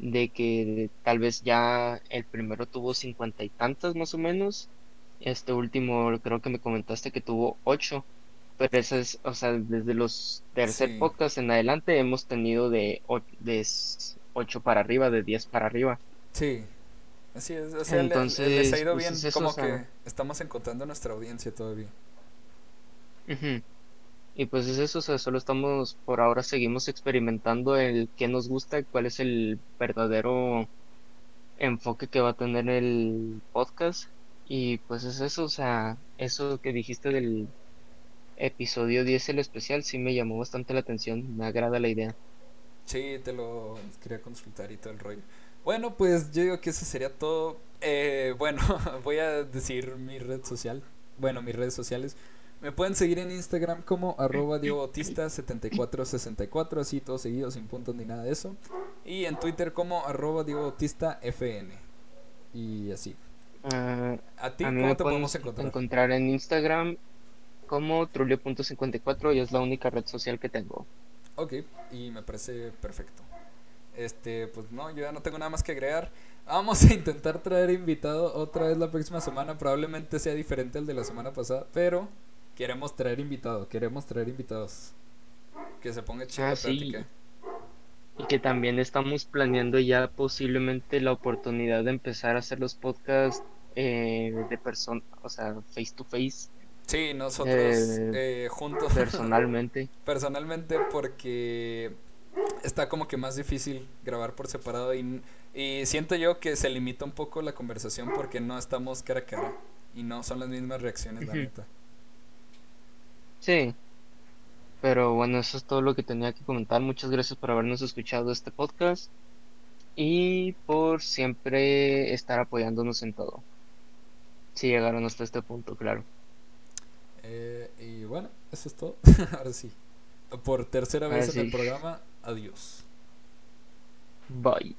de que tal vez ya el primero tuvo cincuenta y tantas más o menos. Este último creo que me comentaste que tuvo ocho. Pero eso es, o sea, desde los tercer podcast en adelante hemos tenido de, de 8 para arriba, de 10 para arriba. Sí, así es. O sea, Entonces, les, ha ido pues, bien, como que estamos encontrando nuestra audiencia todavía. Y pues es eso, o sea, solo estamos, por ahora seguimos experimentando el qué nos gusta, cuál es el verdadero enfoque que va a tener el podcast. Y pues es eso, o sea, eso que dijiste del episodio 10, el especial, sí me llamó bastante la atención. Me agrada la idea. Sí, te lo quería consultar y todo el rollo. Bueno, pues yo digo que eso sería todo. Eh, bueno, (laughs) voy a decir mi red social. Bueno, mis redes sociales. Me pueden seguir en Instagram como arroba (clears throat) Bautista7464, así todo seguido, sin puntos ni nada de eso. Y en Twitter como arroba FN. Y así. Ah, ¿A ti a cómo te podemos encontrar? encontrar en Instagram como trulio.54 y es la única red social que tengo. Ok, y me parece perfecto. Este, pues no, yo ya no tengo nada más que agregar. Vamos a intentar traer invitado otra vez la próxima semana. Probablemente sea diferente al de la semana pasada, pero queremos traer invitado, queremos traer invitados. Que se ponga chida Ah, sí. Y que también estamos planeando ya posiblemente la oportunidad de empezar a hacer los podcasts eh, de persona, o sea, face to face, Sí, nosotros Eh, eh, juntos, personalmente. (laughs) personalmente, porque está como que más difícil grabar por separado y, y siento yo que se limita un poco la conversación porque no estamos cara a cara y no son las mismas reacciones, la neta. Sí. Pero bueno, eso es todo lo que tenía que comentar. Muchas gracias por habernos escuchado este podcast y por siempre estar apoyándonos en todo. Si llegaron hasta este punto, claro. Eh, y bueno, eso es todo. (laughs) Ahora sí. Por tercera Ahora vez en el programa, adiós. Bye.